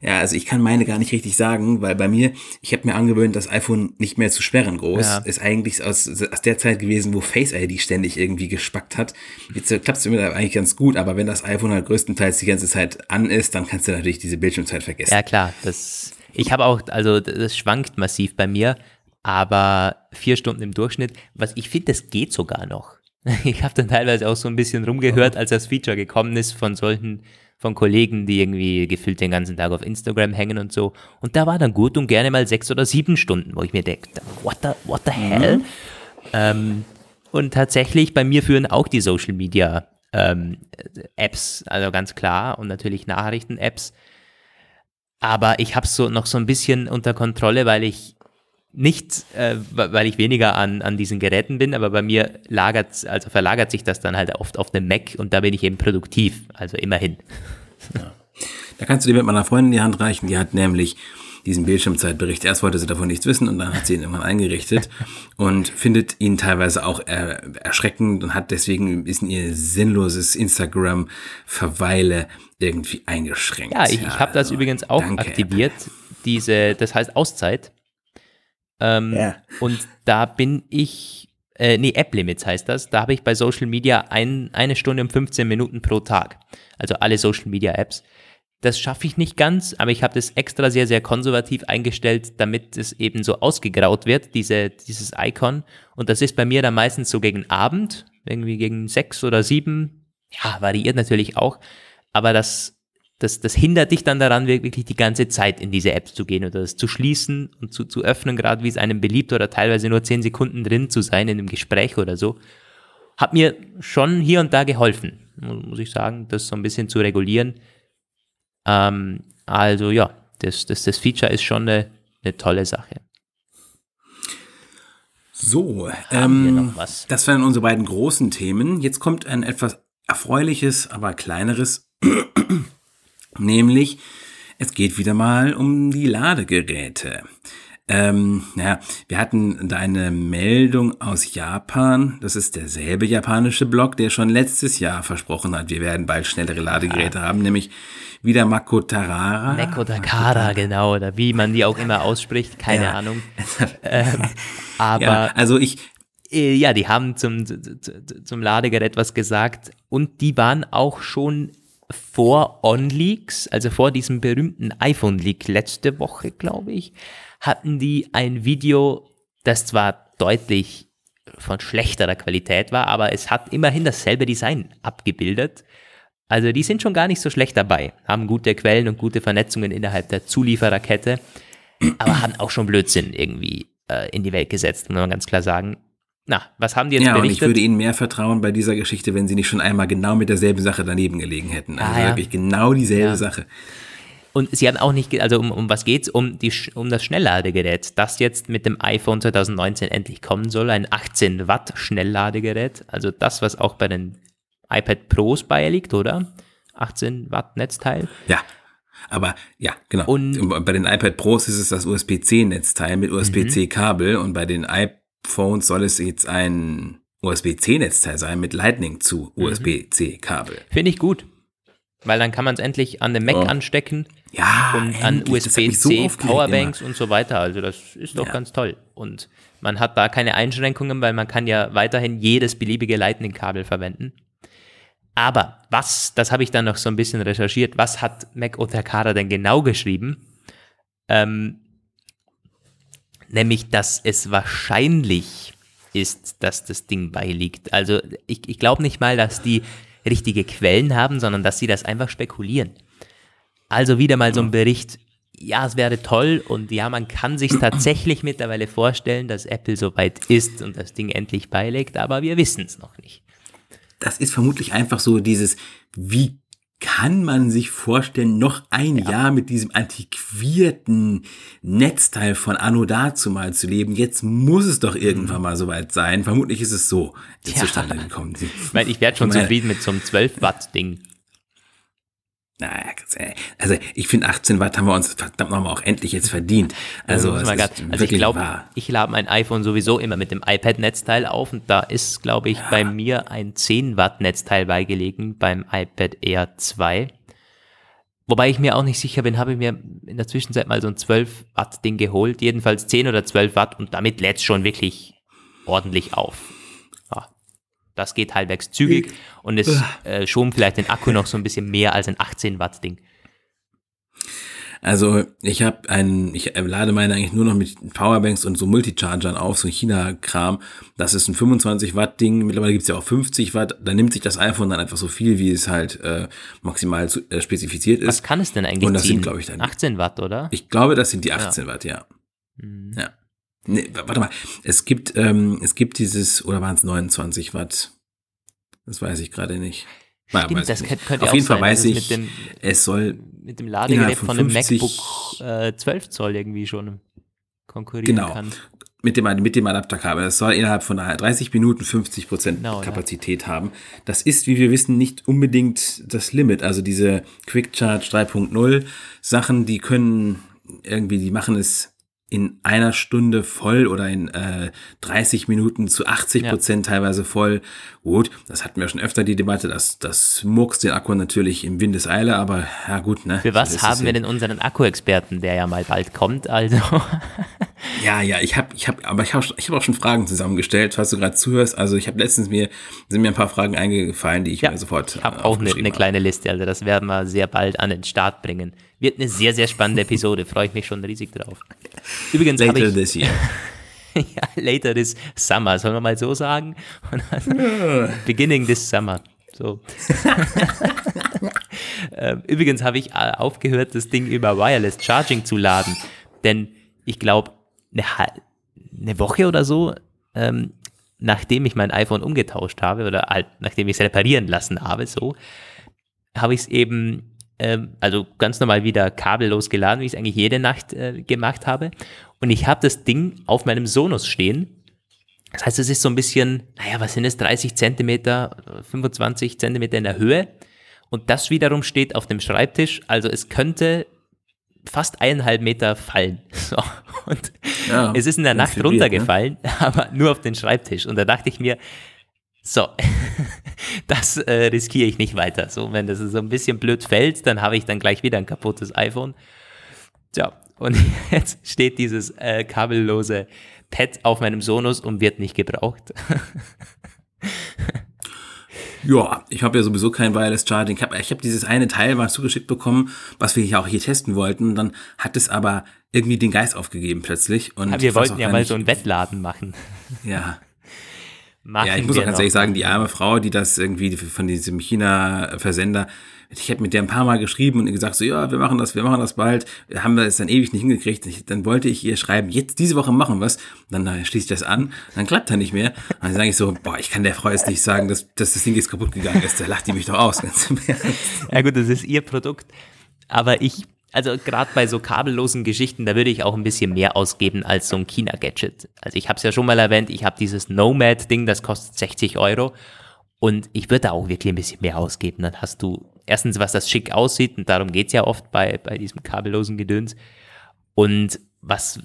Ja, also ich kann meine gar nicht richtig sagen, weil bei mir, ich habe mir angewöhnt, das iPhone nicht mehr zu sperren groß. Ja. Ist eigentlich aus, aus der Zeit gewesen, wo Face ID ständig irgendwie gespackt hat. Jetzt klappt es mir eigentlich ganz gut, aber wenn das iPhone halt größtenteils die ganze Zeit an ist, dann kannst du natürlich diese Bildschirmzeit vergessen. Ja klar, das ich habe auch, also das schwankt massiv bei mir, aber vier Stunden im Durchschnitt, was ich finde, das geht sogar noch. Ich habe dann teilweise auch so ein bisschen rumgehört, als das Feature gekommen ist von solchen, von Kollegen, die irgendwie gefühlt den ganzen Tag auf Instagram hängen und so. Und da war dann gut und gerne mal sechs oder sieben Stunden, wo ich mir denke, what the, what the hell? Mhm. Ähm, und tatsächlich bei mir führen auch die Social Media ähm, Apps, also ganz klar, und natürlich Nachrichten-Apps aber ich habe es so noch so ein bisschen unter Kontrolle, weil ich nicht, äh, weil ich weniger an, an diesen Geräten bin, aber bei mir lagert, also verlagert sich das dann halt oft auf den Mac und da bin ich eben produktiv, also immerhin. Ja. Da kannst du dir mit meiner Freundin die Hand reichen, die hat nämlich diesen Bildschirmzeitbericht. Erst wollte sie davon nichts wissen und dann hat sie ihn irgendwann eingerichtet und findet ihn teilweise auch er, erschreckend und hat deswegen ist ihr sinnloses Instagram-Verweile irgendwie eingeschränkt. Ja, ich, ich habe das also, übrigens auch danke, aktiviert, diese, das heißt Auszeit. Ähm, ja. Und da bin ich äh, nee, App-Limits heißt das. Da habe ich bei Social Media ein, eine Stunde und 15 Minuten pro Tag. Also alle Social Media Apps. Das schaffe ich nicht ganz, aber ich habe das extra sehr, sehr konservativ eingestellt, damit es eben so ausgegraut wird, diese, dieses Icon. Und das ist bei mir dann meistens so gegen Abend, irgendwie gegen sechs oder sieben. Ja, variiert natürlich auch. Aber das, das, das hindert dich dann daran, wirklich die ganze Zeit in diese Apps zu gehen oder das zu schließen und zu, zu öffnen, gerade wie es einem beliebt oder teilweise nur zehn Sekunden drin zu sein in einem Gespräch oder so. Hat mir schon hier und da geholfen, muss ich sagen, das so ein bisschen zu regulieren ähm, also ja, das, das, das Feature ist schon eine, eine tolle Sache. So, ähm, das wären unsere beiden großen Themen. Jetzt kommt ein etwas erfreuliches, aber kleineres, nämlich es geht wieder mal um die Ladegeräte. Ähm, ja, wir hatten da eine Meldung aus Japan. Das ist derselbe japanische Blog, der schon letztes Jahr versprochen hat, wir werden bald schnellere Ladegeräte ja. haben, nämlich wieder Makotarara. Makotakara, genau, oder wie man die auch immer ausspricht, keine ja. Ahnung. ähm, aber ja, also ich, äh, ja, die haben zum, zum Ladegerät was gesagt und die waren auch schon vor On-Leaks, also vor diesem berühmten iPhone-Leak letzte Woche, glaube ich, hatten die ein Video, das zwar deutlich von schlechterer Qualität war, aber es hat immerhin dasselbe Design abgebildet. Also die sind schon gar nicht so schlecht dabei, haben gute Quellen und gute Vernetzungen innerhalb der Zuliefererkette, aber haben auch schon Blödsinn irgendwie äh, in die Welt gesetzt, muss man ganz klar sagen. Na, was haben die jetzt ja, berichtet? Und ich würde Ihnen mehr vertrauen bei dieser Geschichte, wenn Sie nicht schon einmal genau mit derselben Sache daneben gelegen hätten. Also ah, ja. wirklich genau dieselbe ja. Sache. Und sie haben auch nicht, also um, um was geht's? Um, die, um das Schnellladegerät, das jetzt mit dem iPhone 2019 endlich kommen soll, ein 18 Watt Schnellladegerät. Also das, was auch bei den iPad Pros beiliegt, oder? 18 Watt Netzteil. Ja. Aber ja, genau. Und bei den iPad Pros ist es das USB-C-Netzteil mit USB-C-Kabel mhm. und bei den iPhones soll es jetzt ein USB-C-Netzteil sein mit Lightning zu mhm. USB-C-Kabel. Finde ich gut. Weil dann kann man es endlich an den Mac oh. anstecken ja, und an USB-C, so Powerbanks immer. und so weiter. Also das ist doch ja. ganz toll. Und man hat da keine Einschränkungen, weil man kann ja weiterhin jedes beliebige Lightning-Kabel verwenden. Aber was, das habe ich dann noch so ein bisschen recherchiert, was hat Mac Otakara denn genau geschrieben? Ähm, nämlich, dass es wahrscheinlich ist, dass das Ding beiliegt. Also ich, ich glaube nicht mal, dass die richtige Quellen haben, sondern dass sie das einfach spekulieren. Also wieder mal so ein Bericht, ja, es wäre toll und ja, man kann sich tatsächlich mittlerweile vorstellen, dass Apple soweit ist und das Ding endlich beilegt, aber wir wissen es noch nicht das ist vermutlich einfach so dieses, wie kann man sich vorstellen, noch ein ja. Jahr mit diesem antiquierten Netzteil von Anno dazu mal zu leben? Jetzt muss es doch irgendwann mhm. mal soweit sein. Vermutlich ist es so ja. zustande gekommen. Ich meine, ich werde schon ich meine, zufrieden mit so einem 12 Watt Ding. Naja, also ich finde 18 Watt haben wir uns verdammt nochmal auch endlich jetzt verdient. Also, also, also ich glaube, ich lade mein iPhone sowieso immer mit dem iPad-Netzteil auf und da ist, glaube ich, ja. bei mir ein 10 Watt Netzteil beigelegen beim iPad Air 2. Wobei ich mir auch nicht sicher bin, habe ich mir in der Zwischenzeit mal so ein 12 Watt Ding geholt, jedenfalls 10 oder 12 Watt und damit lädt es schon wirklich ordentlich auf. Das geht halbwegs zügig und es äh, schoben vielleicht den Akku noch so ein bisschen mehr als ein 18 Watt Ding. Also ich habe einen, ich lade meine eigentlich nur noch mit Powerbanks und so Multichargern auf, so China-Kram. Das ist ein 25 Watt Ding. Mittlerweile gibt's ja auch 50 Watt. Da nimmt sich das iPhone dann einfach so viel, wie es halt äh, maximal zu, äh, spezifiziert ist. Was kann es denn eigentlich? Und das ziehen? sind, glaube ich, dann 18 Watt, oder? Ich glaube, das sind die 18 ja. Watt, ja. Mhm. Ja. Nee, warte mal, es gibt, ähm, es gibt dieses, oder waren es 29 Watt? Das weiß ich gerade nicht. Stimmt, ja, das könnte, könnte Auf jeden Fall weiß ich, dem, es soll mit dem Ladegerät von, von einem MacBook äh, 12 Zoll irgendwie schon konkurrieren genau. kann. Mit dem, mit dem Adapterkabel. Es soll innerhalb von 30 Minuten 50 Prozent genau, Kapazität ja. haben. Das ist, wie wir wissen, nicht unbedingt das Limit. Also diese Quick Charge 3.0 Sachen, die können irgendwie, die machen es in einer Stunde voll oder in äh, 30 Minuten zu 80 Prozent ja. teilweise voll. Gut, das hatten wir schon öfter die Debatte, dass das muckst den Akku natürlich im Windeseile, aber ja gut, ne? Für was haben wir denn unseren Akku-Experten, der ja mal bald kommt, also? Ja, ja, ich habe, ich habe, aber ich habe, ich habe auch schon Fragen zusammengestellt, falls du gerade zuhörst. Also ich habe letztens mir sind mir ein paar Fragen eingefallen, die ich Ja, mir sofort. Ich habe äh, auch eine, eine kleine Liste, also das werden wir sehr bald an den Start bringen. Wird eine sehr, sehr spannende Episode, freue ich mich schon riesig drauf. Übrigens Later ich, this year. ja, later this summer, sollen wir mal so sagen? Beginning this summer. So. Ähm, Übrigens habe ich äh, aufgehört, das Ding über Wireless Charging zu laden, denn ich glaube, eine, eine Woche oder so, ähm, nachdem ich mein iPhone umgetauscht habe oder halt, nachdem ich es reparieren lassen habe, so, habe ich es eben, ähm, also ganz normal wieder kabellos geladen, wie ich es eigentlich jede Nacht äh, gemacht habe. Und ich habe das Ding auf meinem Sonos stehen. Das heißt, es ist so ein bisschen, naja, was sind es, 30 Zentimeter, 25 Zentimeter in der Höhe. Und das wiederum steht auf dem Schreibtisch. Also es könnte fast eineinhalb Meter fallen. So. Und Ja, es ist in der Nacht inspiriert, ne? runtergefallen, aber nur auf den Schreibtisch. Und da dachte ich mir, so, das äh, riskiere ich nicht weiter. So, wenn das so ein bisschen blöd fällt, dann habe ich dann gleich wieder ein kaputtes iPhone. Tja, und jetzt steht dieses äh, kabellose Pad auf meinem Sonos und wird nicht gebraucht. Ja, ich habe ja sowieso kein Wireless Charging. Ich habe ich hab dieses eine Teil mal zugeschickt bekommen, was wir ja auch hier testen wollten. Dann hat es aber irgendwie den Geist aufgegeben plötzlich. Und Aber wir wollten ja mal so einen Wettladen machen. Ja, machen ja, ich muss auch ganz ehrlich sagen, die arme Frau, die das irgendwie von diesem China-Versender, ich habe mit der ein paar Mal geschrieben und gesagt so, ja, wir machen das, wir machen das bald, haben wir es dann ewig nicht hingekriegt. Dann wollte ich ihr schreiben, jetzt diese Woche machen wir's. Dann äh, schließe ich das an, dann klappt er nicht mehr. Und dann sage ich so, boah, ich kann der Frau jetzt nicht sagen, dass, dass das Ding jetzt kaputt gegangen ist. Da lacht die mich doch aus. Ganz. Ja gut, das ist ihr Produkt. Aber ich, also gerade bei so kabellosen Geschichten, da würde ich auch ein bisschen mehr ausgeben als so ein China-Gadget. Also ich habe es ja schon mal erwähnt, ich habe dieses Nomad-Ding, das kostet 60 Euro. Und ich würde da auch wirklich ein bisschen mehr ausgeben. Dann hast du erstens, was das schick aussieht, und darum geht's ja oft bei, bei diesem kabellosen Gedöns. Und was,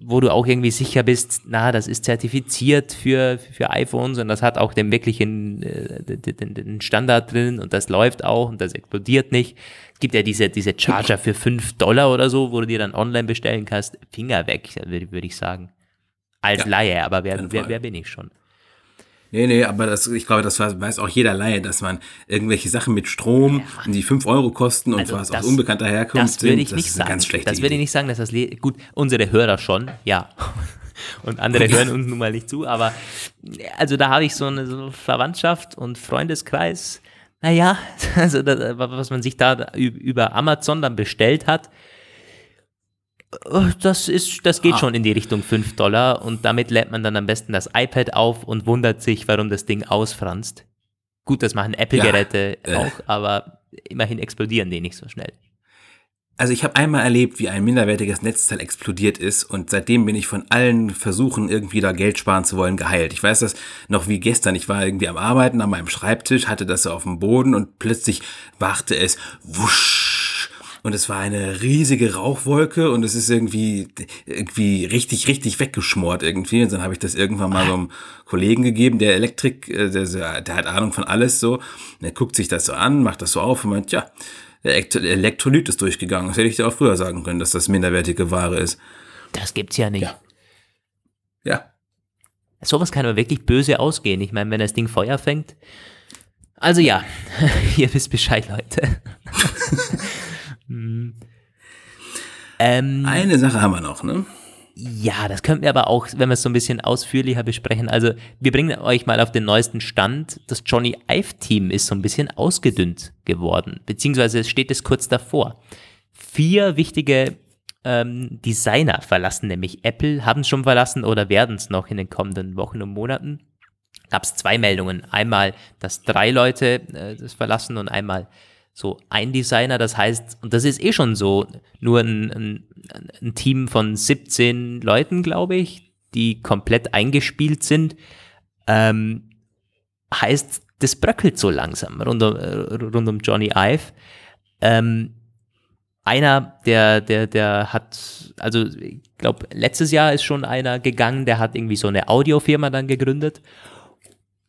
wo du auch irgendwie sicher bist, na, das ist zertifiziert für, für iPhones und das hat auch den wirklichen äh, den, den- Standard drin und das läuft auch und das explodiert nicht. Es gibt ja diese, diese Charger für 5 Dollar oder so, wo du dir dann online bestellen kannst. Finger weg, würde würd ich sagen. Als Ja, Laie, aber wer, wer, wer bin ich schon? Nee, nee, aber das, ich glaube, das weiß auch jeder Laie, dass man irgendwelche Sachen mit Strom, die 5 Euro kosten und Also was das- aus unbekannter Herkunft Das würde ich sind, nicht das ist sagen. ganz schlechte das würde ich nicht sagen, dass das gut unsere Hörer schon, ja. Und andere hören uns nun mal nicht zu, aber also da habe ich so eine so Verwandtschaft und Freundeskreis. Naja, also das, was man sich da über Amazon dann bestellt hat, das ist, das geht Ah. schon in die Richtung 5 Dollar und damit lädt man dann am besten das iPad auf und wundert sich, warum das Ding ausfranst. Gut, das machen Apple-Geräte äh. auch, aber immerhin explodieren die nicht so schnell. Also ich habe einmal erlebt, wie ein minderwertiges Netzteil explodiert ist und seitdem bin ich von allen Versuchen, irgendwie da Geld sparen zu wollen, geheilt. Ich weiß das noch wie gestern. Ich war irgendwie am Arbeiten an meinem Schreibtisch, hatte das so auf dem Boden und plötzlich wachte es wusch und es war eine riesige Rauchwolke und es ist irgendwie irgendwie richtig richtig weggeschmort irgendwie und dann habe ich das irgendwann mal so einem Kollegen gegeben, der Elektrik, äh, der, der hat Ahnung von alles so. Und er guckt sich das so an, macht das so auf und meint, ja, der Elekt- Elektrolyt ist durchgegangen. Das hätte ich dir auch früher sagen können, dass das minderwertige Ware ist. Das gibt's ja nicht. Ja. Ja. Sowas kann aber wirklich böse ausgehen. Ich meine, wenn das Ding Feuer fängt. Also ja, ihr wisst Bescheid, Leute. Hm. ähm, Eine Sache haben wir noch, ne? ja, das könnten wir aber auch, wenn wir es so ein bisschen ausführlicher besprechen. Also, wir bringen euch mal auf den neuesten Stand. Das Johnny Ive-Team ist so ein bisschen ausgedünnt geworden, beziehungsweise es steht es kurz davor. Vier wichtige ähm, Designer verlassen nämlich Apple, haben es schon verlassen oder werden es noch in den kommenden Wochen und Monaten. Gab es zwei Meldungen. Einmal, dass drei Leute äh, das verlassen und einmal so ein Designer. Das heißt, und das ist eh schon so, nur ein, ein, ein Team von 17 Leuten, glaube ich, die komplett eingespielt sind. Ähm, heißt, das bröckelt so langsam rund um, rund um Johnny Ive. Ähm, einer, der, der, der hat, also ich glaube, letztes Jahr ist schon einer gegangen, der hat irgendwie so eine Audiofirma dann gegründet.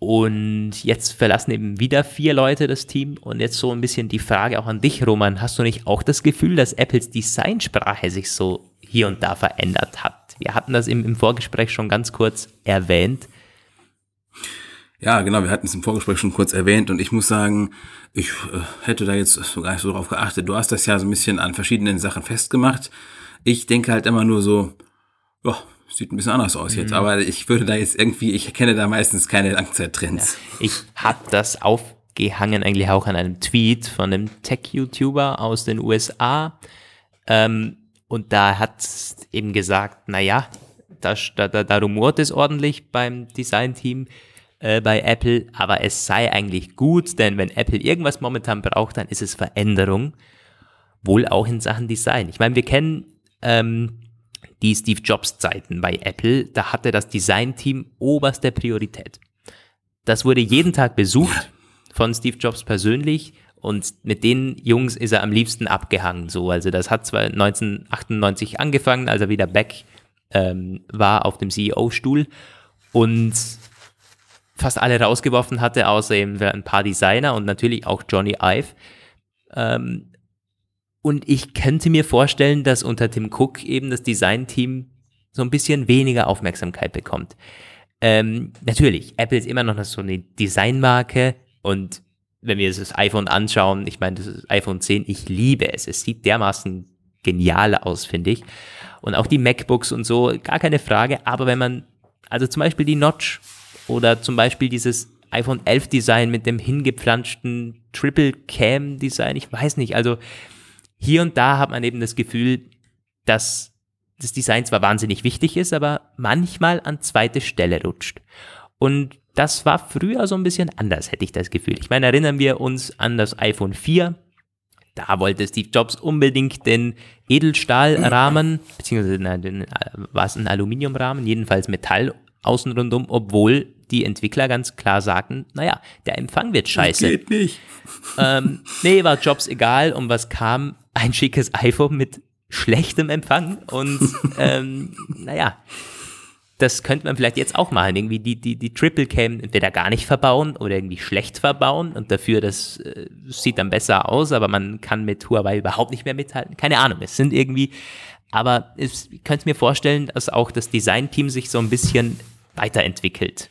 Und jetzt verlassen eben wieder vier Leute das Team. Und jetzt so ein bisschen die Frage auch an dich, Roman. Hast du nicht auch das Gefühl, dass Apples Designsprache sich so hier und da verändert hat? Wir hatten das im, Vorgespräch schon ganz kurz erwähnt. Ja, genau, wir hatten es im Vorgespräch schon kurz erwähnt und ich muss sagen, ich äh, hätte da jetzt gar nicht so drauf geachtet. Du hast das ja so ein bisschen an verschiedenen Sachen festgemacht. Ich denke halt immer nur so, ja, sieht ein bisschen anders aus jetzt, mhm. aber ich würde da jetzt irgendwie, ich kenne da meistens keine Langzeittrends. Ja, ich habe das aufgehangen eigentlich auch an einem Tweet von einem Tech-YouTuber aus den USA. Ähm, und da hat eben gesagt, naja, da, da, da rumort es ordentlich beim Design-Team äh, bei Apple, aber es sei eigentlich gut, denn wenn Apple irgendwas momentan braucht, dann ist es Veränderung, wohl auch in Sachen Design. Ich meine, wir kennen ähm, die Steve Jobs Zeiten bei Apple, da hatte das Design-Team oberste Priorität. Das wurde jeden Tag besucht von Steve Jobs persönlich und mit den Jungs ist er am liebsten abgehangen. So, also das hat zwar 1998 angefangen, als er wieder back ähm, war auf dem CEO-Stuhl und fast alle rausgeworfen hatte, außer eben ein paar Designer und natürlich auch Johnny Ive. Ähm, und ich könnte mir vorstellen, dass unter Tim Cook eben das Design-Team so ein bisschen weniger Aufmerksamkeit bekommt. Ähm, natürlich, Apple ist immer noch so eine Designmarke und wenn wir das iPhone anschauen, ich meine, das iPhone 10, ich liebe es. Es sieht dermaßen genial aus, finde ich. Und auch die MacBooks und so, gar keine Frage. Aber wenn man, also zum Beispiel die Notch oder zum Beispiel dieses iPhone 11 Design mit dem hingepflanschten Triple Cam Design. Ich weiß nicht. Also hier und da hat man eben das Gefühl, dass das Design zwar wahnsinnig wichtig ist, aber manchmal an zweite Stelle rutscht. Und das war früher so ein bisschen anders, hätte ich das Gefühl. Ich meine, erinnern wir uns an das iPhone 4. Da wollte Steve Jobs unbedingt den Edelstahlrahmen, beziehungsweise nein, war es ein Aluminiumrahmen, jedenfalls Metall außen rundum, obwohl die Entwickler ganz klar sagten, naja, der Empfang wird scheiße. Das geht nicht. Ähm, nee, war Jobs egal. Und was kam? Ein schickes iPhone mit schlechtem Empfang. Und ähm, naja, das könnte man vielleicht jetzt auch machen. Irgendwie die, die, die Triple Cam entweder gar nicht verbauen oder irgendwie schlecht verbauen und dafür, das äh, sieht dann besser aus, aber man kann mit Huawei überhaupt nicht mehr mithalten. Keine Ahnung. Es sind irgendwie, aber ich könnte mir vorstellen, dass auch das Designteam sich so ein bisschen weiterentwickelt?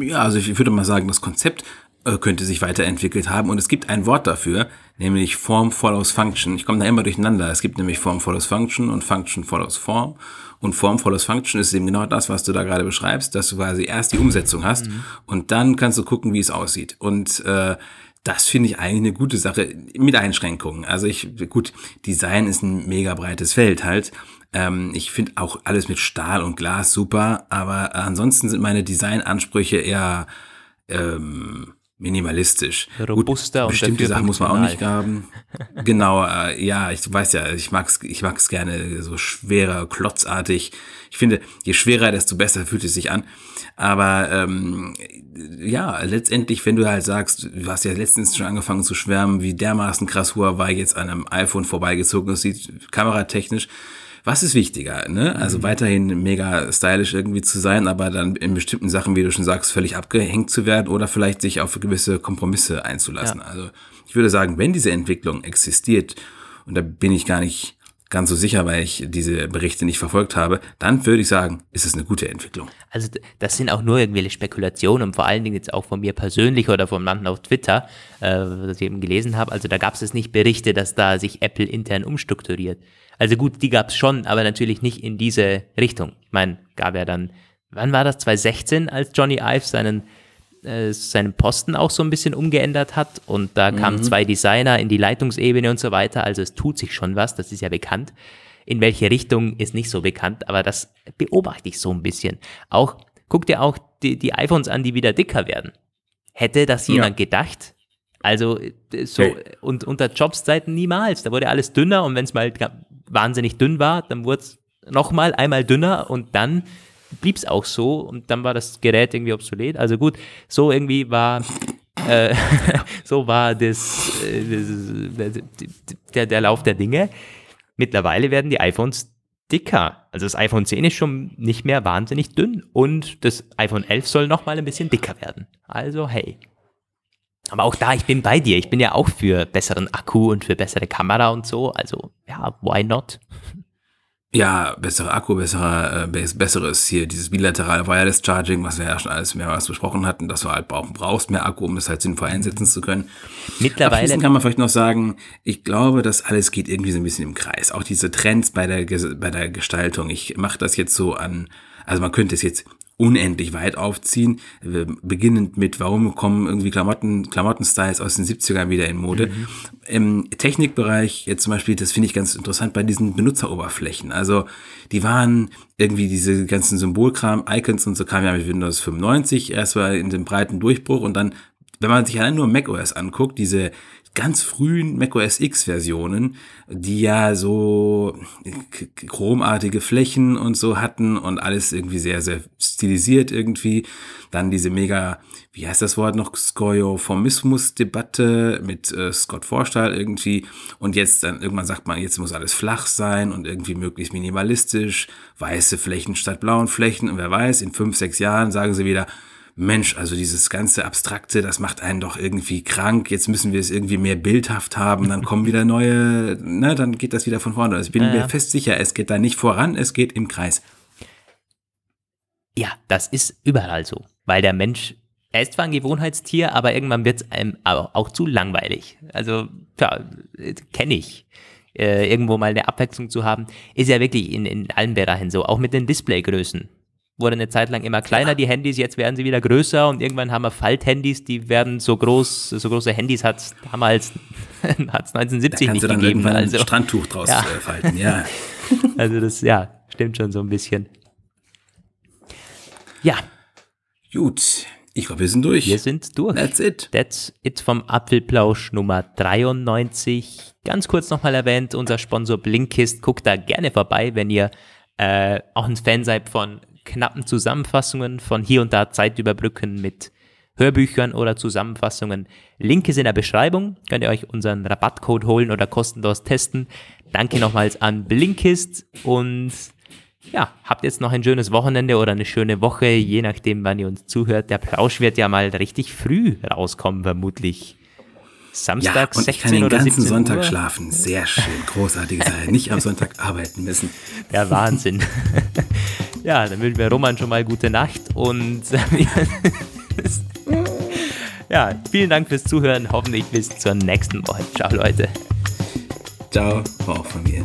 Ja, also ich würde mal sagen, das Konzept könnte sich weiterentwickelt haben und es gibt ein Wort dafür, nämlich Form follows Function. Ich komme da immer durcheinander. Es gibt nämlich Form follows Function und Function follows Form und Form follows Function ist eben genau das, was du da gerade beschreibst, dass du quasi erst die Umsetzung hast mhm. und dann kannst du gucken, wie es aussieht. Und äh, das finde ich eigentlich eine gute Sache mit Einschränkungen. Also ich, gut, Design ist ein mega breites Feld halt. Ähm, ich finde auch alles mit Stahl und Glas super, aber ansonsten sind meine Designansprüche eher ähm, minimalistisch. Robuster Gut, bestimmte Sachen muss man auch nicht haben. genau, äh, ja, ich weiß ja, ich mag's, ich mag's gerne so schwerer, klotzartig. Ich finde, je schwerer, desto besser fühlt es sich an. Aber ähm, ja, letztendlich, wenn du halt sagst, du hast ja letztens schon angefangen zu schwärmen, wie dermaßen krass Huawei jetzt an einem iPhone vorbeigezogen ist, sieht kameratechnisch was ist wichtiger, ne? Also mhm. weiterhin mega stylisch irgendwie zu sein, aber dann in bestimmten Sachen, wie du schon sagst, völlig abgehängt zu werden oder vielleicht sich auf gewisse Kompromisse einzulassen. Ja. Also ich würde sagen, wenn diese Entwicklung existiert, und da bin ich gar nicht ganz so sicher, weil ich diese Berichte nicht verfolgt habe, dann würde ich sagen, ist es eine gute Entwicklung. Also das sind auch nur irgendwelche Spekulationen und vor allen Dingen jetzt auch von mir persönlich oder von manchen auf Twitter, äh, was ich eben gelesen habe. Also da gab es nicht Berichte, dass da sich Apple intern umstrukturiert. Also gut, die gab es schon, aber natürlich nicht in diese Richtung. Ich meine, gab ja dann, wann war das, 2016, als Johnny Ive seinen, äh, seinen Posten auch so ein bisschen umgeändert hat und da mhm. kamen zwei Designer in die Leitungsebene und so weiter, also es tut sich schon was, das ist ja bekannt. In welche Richtung ist nicht so bekannt, aber das beobachte ich so ein bisschen. Auch, guck dir auch die, die iPhones an, die wieder dicker werden. Hätte das jemand ja. gedacht? Also äh, so hey. und unter Jobszeiten niemals. Da wurde alles dünner und wenn es mal wahnsinnig dünn war, dann wurde es nochmal einmal dünner und dann blieb es auch so und dann war das Gerät irgendwie obsolet. Also gut, so irgendwie war äh, so war das, äh, das der, der Lauf der Dinge. Mittlerweile werden die iPhones dicker. Also das iPhone 10 ist schon nicht mehr wahnsinnig dünn und das iPhone 11 soll nochmal ein bisschen dicker werden. Also hey. Aber auch da, ich bin bei dir. Ich bin ja auch für besseren Akku und für bessere Kamera und so. Also, ja, why not? Ja, bessere Akku, besserer, äh, besseres hier, dieses bilaterale Wireless Charging, was wir ja schon alles mehrmals besprochen hatten, dass du halt brauchst mehr Akku, um das halt sinnvoll einsetzen zu können. Mittlerweile. Kann man vielleicht noch sagen, ich glaube, das alles geht irgendwie so ein bisschen im Kreis. Auch diese Trends bei der, bei der Gestaltung. Ich mache das jetzt so an, also man könnte es jetzt unendlich weit aufziehen, beginnend mit, warum kommen irgendwie Klamotten, Klamottenstyles aus den 70ern wieder in Mode. Mhm. Im Technikbereich jetzt zum Beispiel, das finde ich ganz interessant bei diesen Benutzeroberflächen. Also die waren irgendwie diese ganzen Symbolkram, Icons und so kamen ja mit Windows 95 erstmal in den breiten Durchbruch und dann wenn man sich allein nur macOS anguckt, diese ganz frühen macOS X Versionen, die ja so chromartige Flächen und so hatten und alles irgendwie sehr, sehr stilisiert irgendwie. Dann diese mega, wie heißt das Wort noch, Skeuomorphismus-Debatte mit äh, Scott Forstall irgendwie. Und jetzt dann irgendwann sagt man, jetzt muss alles flach sein und irgendwie möglichst minimalistisch, weiße Flächen statt blauen Flächen. Und wer weiß, in fünf, sechs Jahren sagen sie wieder, Mensch, also dieses ganze Abstrakte, das macht einen doch irgendwie krank. Jetzt müssen wir es irgendwie mehr bildhaft haben. Dann kommen wieder neue, ne, dann geht das wieder von vorne. Also ich bin ja, mir fest sicher, es geht da nicht voran, es geht im Kreis. Ja, das ist überall so, weil der Mensch, er ist zwar ein Gewohnheitstier, aber irgendwann wird es einem auch zu langweilig. Also, ja, kenne ich. Äh, irgendwo mal eine Abwechslung zu haben, ist ja wirklich in, in allen Bereichen so, auch mit den Displaygrößen wurde eine Zeit lang immer kleiner, ja. die Handys, jetzt werden sie wieder größer und irgendwann haben wir Falthandys, die werden so groß, so große Handys hat es damals hat's 1970 nicht dann gegeben. Also ein Strandtuch draus ja. Äh, falten, ja. also das, ja, stimmt schon so ein bisschen. Ja. Gut, ich glaube, wir sind durch. Wir sind durch. That's it. That's it vom Apfelplausch Nummer 93. Ganz kurz nochmal erwähnt, unser Sponsor Blinkist. Guckt da gerne vorbei, wenn ihr äh, auch ein Fan seid von knappen Zusammenfassungen von hier und da Zeit überbrücken mit Hörbüchern oder Zusammenfassungen. Link ist in der Beschreibung. Könnt ihr euch unseren Rabattcode holen oder kostenlos testen. Danke nochmals an Blinkist und ja, habt jetzt noch ein schönes Wochenende oder eine schöne Woche, je nachdem, wann ihr uns zuhört. Der Plausch wird ja mal richtig früh rauskommen, vermutlich. Samstag, ja, und ich kann den ganzen Sonntag Uhr. schlafen. Sehr schön, großartige Sache. Nicht am Sonntag arbeiten müssen. Der Wahnsinn. ja, dann wünschen wir Roman schon mal gute Nacht und ja, vielen Dank fürs Zuhören. Hoffentlich bis zur nächsten Woche. Ciao, Leute. Ciao, auch von mir.